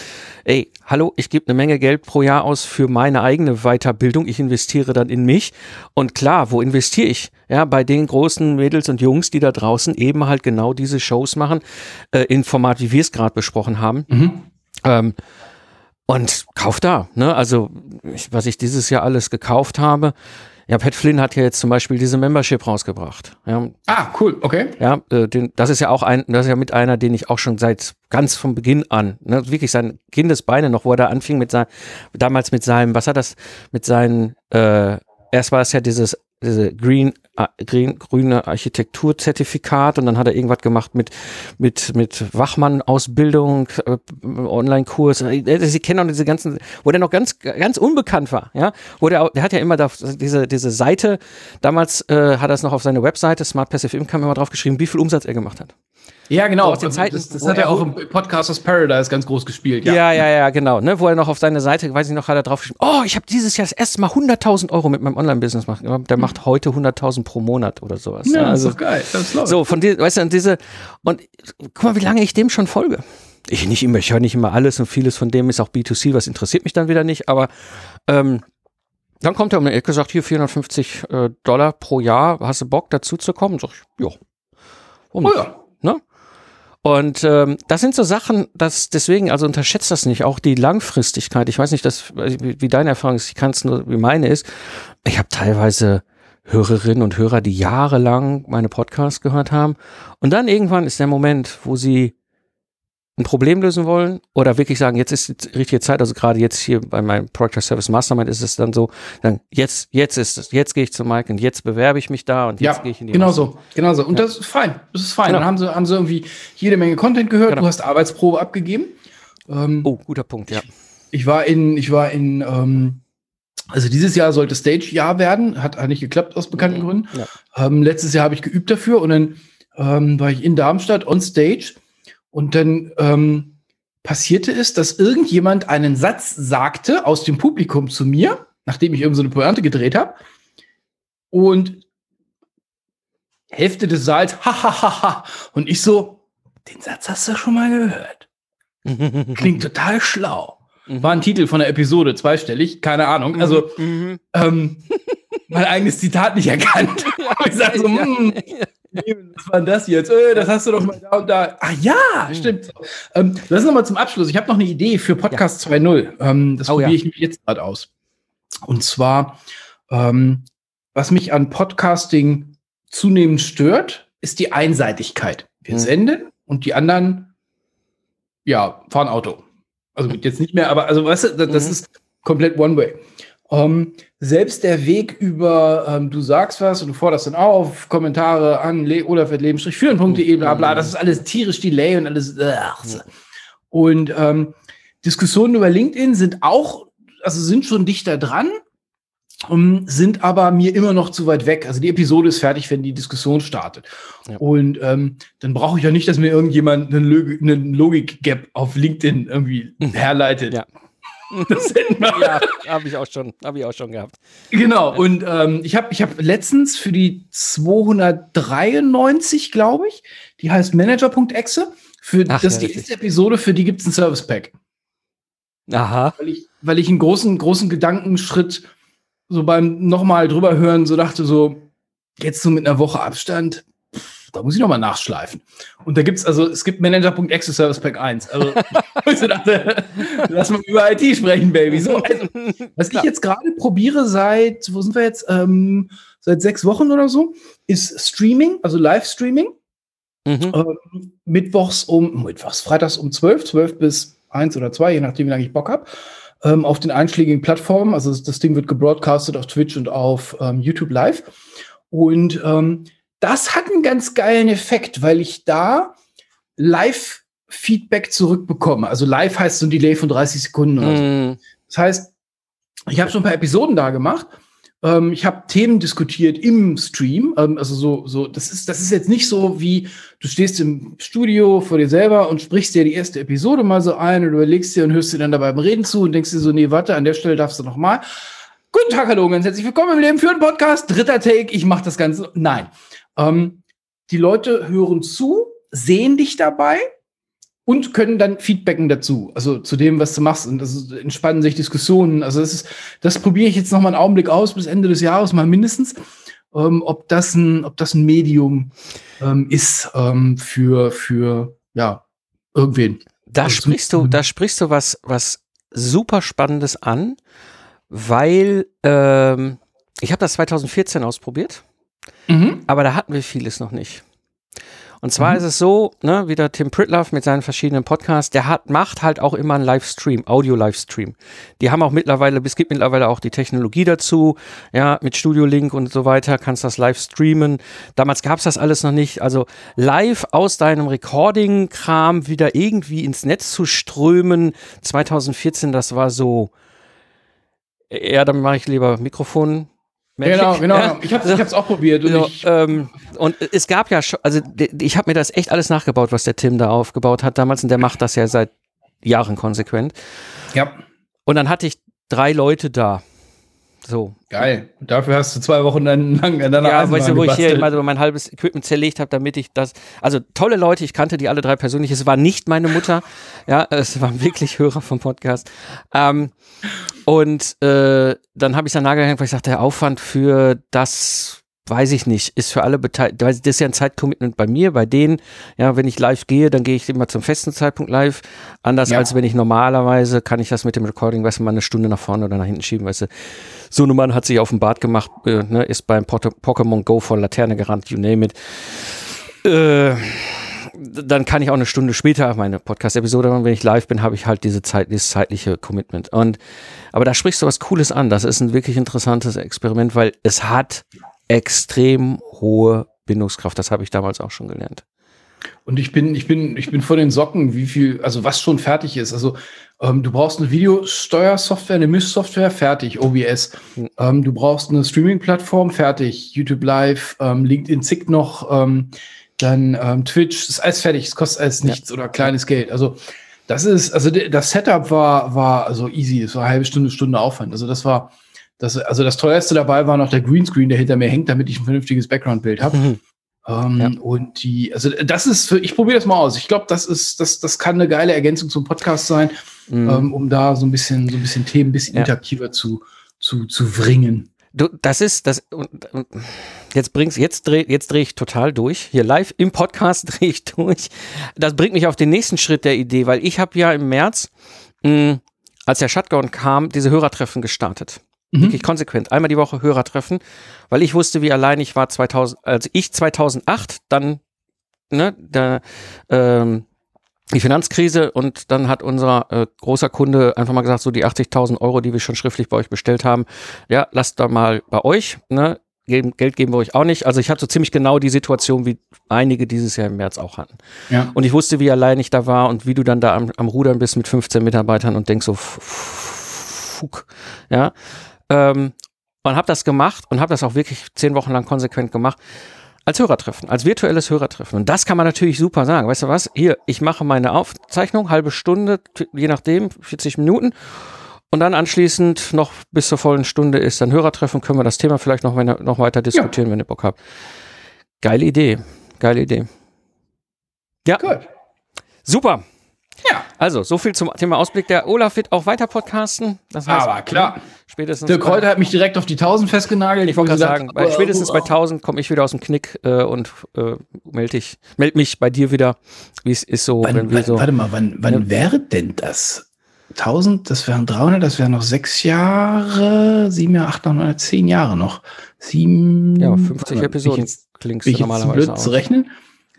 Ey, hallo, ich gebe eine Menge Geld pro Jahr aus für meine eigene Weiterbildung, ich investiere dann in mich und klar, wo investiere ich? Ja, bei den großen Mädels und Jungs, die da draußen eben halt genau diese Shows machen, äh, in Format, wie wir es gerade besprochen haben. Mhm. Ähm, und kauf da, ne? Also, ich, was ich dieses Jahr alles gekauft habe. Ja, Pat Flynn hat ja jetzt zum Beispiel diese Membership rausgebracht. Ja, Ah, cool, okay. ja, äh, den, das ist ja auch ein, das ist ja mit einer, den ich auch schon seit ganz vom Beginn an, ne, wirklich sein Kindesbeine noch, wo er da anfing mit sein, damals mit seinem, was hat das, mit seinen, äh, erst war es ja dieses, diese Green, äh, Green, grüne Architekturzertifikat und dann hat er irgendwas gemacht mit, mit, mit Wachmann-Ausbildung, äh, Online-Kurs. Äh, Sie kennen auch diese ganzen, wo der noch ganz, ganz unbekannt war, ja, wo der, der hat ja immer da diese, diese Seite, damals äh, hat er es noch auf seine Webseite, Smart Passive Income, immer drauf geschrieben, wie viel Umsatz er gemacht hat. Ja, genau. Aus den Zeiten, das das hat er auch im Podcasters Paradise ganz groß gespielt. Ja, Ja. ja, ja, genau. Ne, wo er noch auf seine Seite, weiß ich noch, hat er drauf geschrieben, oh, ich habe dieses Jahr das erste Mal 100.000 Euro mit meinem Online-Business gemacht. Der macht heute 100.000 pro Monat oder sowas. Ja, Ja, das ist also, doch geil. Das läuft. so, von dir, weißt du, und diese, und guck mal, wie lange ich dem schon folge. Ich nicht immer, ich höre nicht immer alles und vieles von dem ist auch B2C, was interessiert mich dann wieder nicht, aber ähm, dann kommt er um die Ecke, sagt hier 450 äh, Dollar pro Jahr, hast du Bock dazu zu kommen? Sag ich, ja. Warum Oh ja. Und ähm, das sind so Sachen, dass deswegen, also unterschätzt das nicht, auch die Langfristigkeit. Ich weiß nicht, dass, wie, wie deine Erfahrung ist, ich kann es nur, wie meine ist. Ich habe teilweise Hörerinnen und Hörer, die jahrelang meine Podcasts gehört haben. Und dann irgendwann ist der Moment, wo sie ein Problem lösen wollen oder wirklich sagen, jetzt ist die richtige Zeit, also gerade jetzt hier bei meinem Project Service Mastermind ist es dann so, dann jetzt, jetzt ist es, jetzt gehe ich zu Mike und jetzt bewerbe ich mich da und jetzt Ja, gehe ich in die genau Masse. so, genau so. Und das ist fein. Das ist fein. Genau. Dann haben sie, haben sie irgendwie jede Menge Content gehört. Genau. Du hast Arbeitsprobe abgegeben. Ähm, Oh, guter Punkt, ja. Ich war in, ich war in, ähm, Also dieses Jahr sollte Stage-Jahr werden, hat eigentlich geklappt aus bekannten Mhm. Gründen. Ja. Ähm, letztes Jahr habe ich geübt dafür und dann ähm, war ich in Darmstadt on Stage und dann ähm, passierte es, dass irgendjemand einen Satz sagte aus dem Publikum zu mir, nachdem ich irgend so eine Pointe gedreht habe und Hälfte des Saals, ha, ha, ha, ha. Und ich so, den Satz hast du schon mal gehört. Klingt total schlau. War ein Titel von der Episode, zweistellig, keine Ahnung. Also, Mhm. ähm, mein eigenes Zitat nicht erkannt. ich sag so, hm, was war das jetzt? Äh, das hast du doch mal da und da. Ach ja, Mhm. stimmt. Ähm, das ist nochmal zum Abschluss. Ich habe noch eine Idee für Podcast 2.0. Ähm, das Oh, probiere ja. ich nämlich jetzt gerade aus. Und zwar, ähm, was mich an Podcasting zunehmend stört, ist die Einseitigkeit. Wir Mhm. senden und die anderen, ja, fahren Auto. Also gut, jetzt nicht mehr, aber also weißt du, das, das Mhm. ist komplett One-Way. Ähm, selbst der Weg über, ähm, du sagst was und du forderst dann auf, Kommentare an le oder führen.de, bla bla, das ist alles tierisch Delay und alles. So. Und ähm, Diskussionen über LinkedIn sind auch, also sind schon dichter dran, um, sind aber mir immer noch zu weit weg. Also die Episode ist fertig, wenn die Diskussion startet. Ja. Und ähm, dann brauche ich ja nicht, dass mir irgendjemand einen, Log einen Logik-Gap auf LinkedIn irgendwie herleitet. Ja. Das ja, habe ich auch schon, habe ich auch schon gehabt. Genau, und ähm, ich habe ich hab letztens für die 293, glaube ich, die heißt Manager.exe, für Ach, das ja, ist die erste Episode, für die gibt es ein Service Pack. Aha. Weil ich, weil ich einen großen, großen Gedankenschritt so beim nochmal drüber hören so dachte, so, jetzt so mit einer Woche Abstand, da muss ich nochmal nachschleifen. Und da gibt's also, es gibt Manager.exe Service Pack 1. Also, ich dachte, lass mal über IT sprechen, Baby. So, also, was ich jetzt gerade probiere seit, wo sind wir jetzt? Ähm, seit sechs Wochen oder so, ist Streaming, also Live-Streaming. Mhm. Ähm, mittwochs um, mittwochs, freitags um 12, 12 bis 1 oder 2, je nachdem, wie lange ich Bock habe, ähm, auf den einschlägigen Plattformen. Also das, das Ding wird gebroadcastet auf Twitch und auf ähm, YouTube Live. Und ähm, das hat einen ganz geilen Effekt, weil ich da Live-Feedback zurückbekomme. Also live heißt so ein Delay von 30 Sekunden oder so. Mhm. Das heißt, ich habe schon ein paar Episoden da gemacht. Ähm, ich habe Themen diskutiert im Stream. Ähm, also so, so, das ist, das ist jetzt nicht so wie du stehst im Studio vor dir selber und sprichst dir die erste Episode mal so ein und überlegst dir und hörst dir dann dabei beim Reden zu und denkst dir so, nee, warte, an der Stelle darfst du noch mal. Guten Tag, hallo, ganz herzlich willkommen im Leben für einen Podcast. Dritter Take, ich mache das Ganze. Nein. Ähm, die Leute hören zu, sehen dich dabei und können dann feedbacken dazu, also zu dem, was du machst. Und das ist, entspannen sich Diskussionen. Also das ist, das probiere ich jetzt noch mal einen Augenblick aus bis Ende des Jahres mal mindestens, ähm, ob das ein, ob das ein Medium ähm, ist ähm, für für ja irgendwen. Da Also sprichst du, da sprichst du was, was super Spannendes an, weil ähm, ich habe das 2014 ausprobiert, Mhm. aber da hatten wir vieles noch nicht. Und zwar Mhm. ist es so, ne, wieder Tim Pritloff mit seinen verschiedenen Podcasts, der hat, macht halt auch immer einen Livestream, Audio-Livestream. Die haben auch mittlerweile, es gibt mittlerweile auch die Technologie dazu, ja, mit Studio Link und so weiter, kannst das live streamen. Damals gab's das alles noch nicht. Also live aus deinem Recording-Kram wieder irgendwie ins Netz zu strömen, 2014, das war so, ja, dann mache ich lieber Mikrofon. Genau, genau. Ja. Ich habe hab's auch probiert und ich, ähm, und es gab ja schon, also ich habe mir das echt alles nachgebaut, was der Tim da aufgebaut hat damals und der macht das ja seit Jahren konsequent. ja, Und dann hatte ich drei Leute da. So. geil. Dafür hast du zwei Wochen dann lang an deiner Ja, Eisenbahn weißt du, wo ich hier gebastelt. immer so mein halbes Equipment zerlegt habe, damit ich das. Also tolle Leute, ich kannte die alle drei persönlich. Es war nicht meine Mutter. Ja, es waren wirklich Hörer vom Podcast. Ähm, und äh, dann habe ich dann nagehängt, weil ich sagte, der Aufwand für das weiß ich nicht, ist für alle beteiligt, das ist ja ein Zeitcommitment bei mir, bei denen, ja, wenn ich live gehe, dann gehe ich immer zum festen Zeitpunkt live, anders Ja. als wenn ich normalerweise, kann ich das mit dem Recording, weißt du, mal eine Stunde nach vorne oder nach hinten schieben, weißt du, so Mann hat sich auf den Bart gemacht, äh, ne, ist beim Pokémon Go vor Laterne gerannt, you name it. Äh, dann kann ich auch eine Stunde später meine Podcast-Episode machen. Wenn ich live bin, habe ich halt diese Zeit, dieses zeitliche Commitment. Und, aber da sprichst du was Cooles an. Das ist ein wirklich interessantes Experiment, weil es hat extrem hohe Bindungskraft. Das habe ich damals auch schon gelernt. Und ich bin, ich bin, ich bin vor den Socken, wie viel, also was schon fertig ist. Also ähm, du brauchst eine Videosteuersoftware, eine Mischsoftware, fertig, OBS. Mhm. Ähm, du brauchst eine Streaming-Plattform, fertig, YouTube Live, ähm, LinkedIn Zick noch, ähm, dann ähm, Twitch, ist alles fertig, es kostet alles nichts ja. oder kleines Geld. Also das ist, also das Setup war, war also easy, es war eine halbe Stunde, Stunde Aufwand. Also das war, das, also das teuerste dabei war noch der Greenscreen, der hinter mir hängt, damit ich ein vernünftiges Background-Bild habe. Mhm. Ähm, ja. Und die, also das ist für, ich probiere das mal aus. Ich glaube, das ist, das, das kann eine geile Ergänzung zum Podcast sein, mhm. ähm, um da so ein bisschen, so ein bisschen Themen ein bisschen ja. interaktiver zu, zu, zu wringen. Du, das ist, das, jetzt bringst, jetzt dreh, jetzt drehe ich total durch. Hier live im Podcast drehe ich durch. Das bringt mich auf den nächsten Schritt der Idee, weil ich habe ja im März, mh, als der Shutdown kam, diese Hörertreffen gestartet. Mhm. Wirklich konsequent. Einmal die Woche Hörertreffen, weil ich wusste, wie allein ich war 2000, also ich 2008, dann, ne, der, ähm, die Finanzkrise und dann hat unser äh, großer Kunde einfach mal gesagt, so die 80.000 Euro, die wir schon schriftlich bei euch bestellt haben, ja, lasst da mal bei euch, ne, Geld geben wir euch auch nicht. Also ich hatte so ziemlich genau die Situation, wie einige dieses Jahr im März auch hatten. Ja. Und ich wusste, wie allein ich da war und wie du dann da am, am Rudern bist mit 15 Mitarbeitern und denkst so, fuck, ja. Ähm, und habe das gemacht und habe das auch wirklich zehn Wochen lang konsequent gemacht als Hörertreffen, als virtuelles Hörertreffen. Und das kann man natürlich super sagen. Weißt du was? Hier, ich mache meine Aufzeichnung, halbe Stunde, je nachdem, 40 Minuten. Und dann anschließend noch bis zur vollen Stunde ist dann Hörertreffen, können wir das Thema vielleicht noch, noch weiter diskutieren, ja. wenn ihr Bock habt. Geile Idee. Geile Idee. Ja. Gut. Super. Ja. Also, so viel zum Thema Ausblick. Der Olaf wird auch weiter podcasten. Das heißt, Aber klar. Spätestens Der Kräuter hat mich direkt auf die 1000 festgenagelt. Ich wollte gerade sagen, bei, spätestens bei 1000 komme ich wieder aus dem Knick äh, und äh, melde meld mich bei dir wieder, wie es ist so. Wann, wann, so. Warte mal, wann, wann ja. wäre denn das? 1000, das wären 300, das wären noch sechs Jahre, sieben Jahre, acht, neun, zehn Jahre noch. Sieben. Ja, 50 Episoden klingt normalerweise blöd zu rechnen.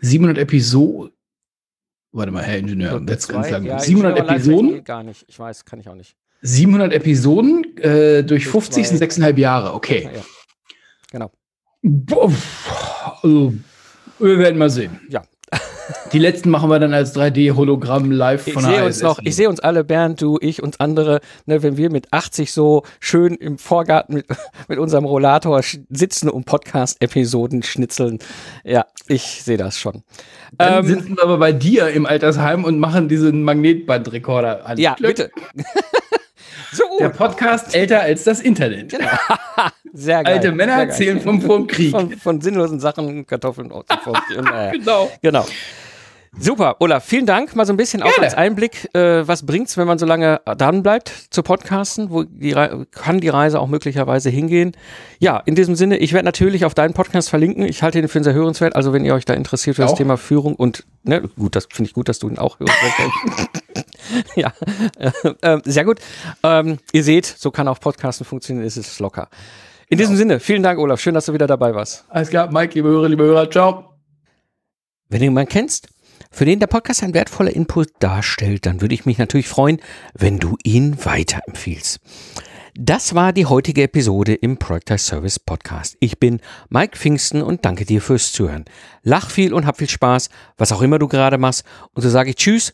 700 Episoden. Warte mal, Herr Ingenieur, jetzt ganz lang. Ja, 700 Episoden? Gar nicht. Ich weiß, kann ich auch nicht. 700 Episoden äh, durch 50 sind sechseinhalb Jahre. Okay. Ja, genau. Also, wir werden mal sehen. Ja, die letzten machen wir dann als 3D-Hologramm live ich von der uns noch, Ich sehe uns alle, Bernd, du, ich, uns andere, ne, wenn wir mit 80 so schön im Vorgarten mit, mit unserem Rollator sitzen und Podcast-Episoden schnitzeln. Ja, ich sehe das schon. Dann ähm, sitzen wir aber bei dir im Altersheim und machen diesen Magnetbandrekorder an. Ja, Glück. bitte. so. Der Podcast älter als das Internet. Genau. Sehr geil. Alte Männer erzählen vom, vom Krieg. Von, von, sinnlosen Sachen, Kartoffeln und, und äh, genau. Genau. Super, Olaf, vielen Dank. Mal so ein bisschen Gerne. auch als Einblick, äh, was bringt's, wenn man so lange dran bleibt zu Podcasten? Wo die kann die Reise auch möglicherweise hingehen? Ja, in diesem Sinne, ich werde natürlich auf deinen Podcast verlinken. Ich halte ihn für sehr hörenswert. Also wenn ihr euch da interessiert für auch. das Thema Führung und ne, gut, das finde ich gut, dass du ihn auch hörenswert Ja, äh, äh, sehr gut. Ähm, ihr seht, so kann auch Podcasten funktionieren. Es ist locker. In diesem Sinne, vielen Dank, Olaf. Schön, dass du wieder dabei warst. Alles klar, Mike, liebe Hörer, liebe Hörer, ciao. Wenn du jemanden kennst, für den der Podcast ein wertvoller Input darstellt, dann würde ich mich natürlich freuen, wenn du ihn weiterempfiehlst. Das war die heutige Episode im Project Service Podcast. Ich bin Mike Pfingsten und danke dir fürs Zuhören. Lach viel und hab viel Spaß, was auch immer du gerade machst. Und so sage ich Tschüss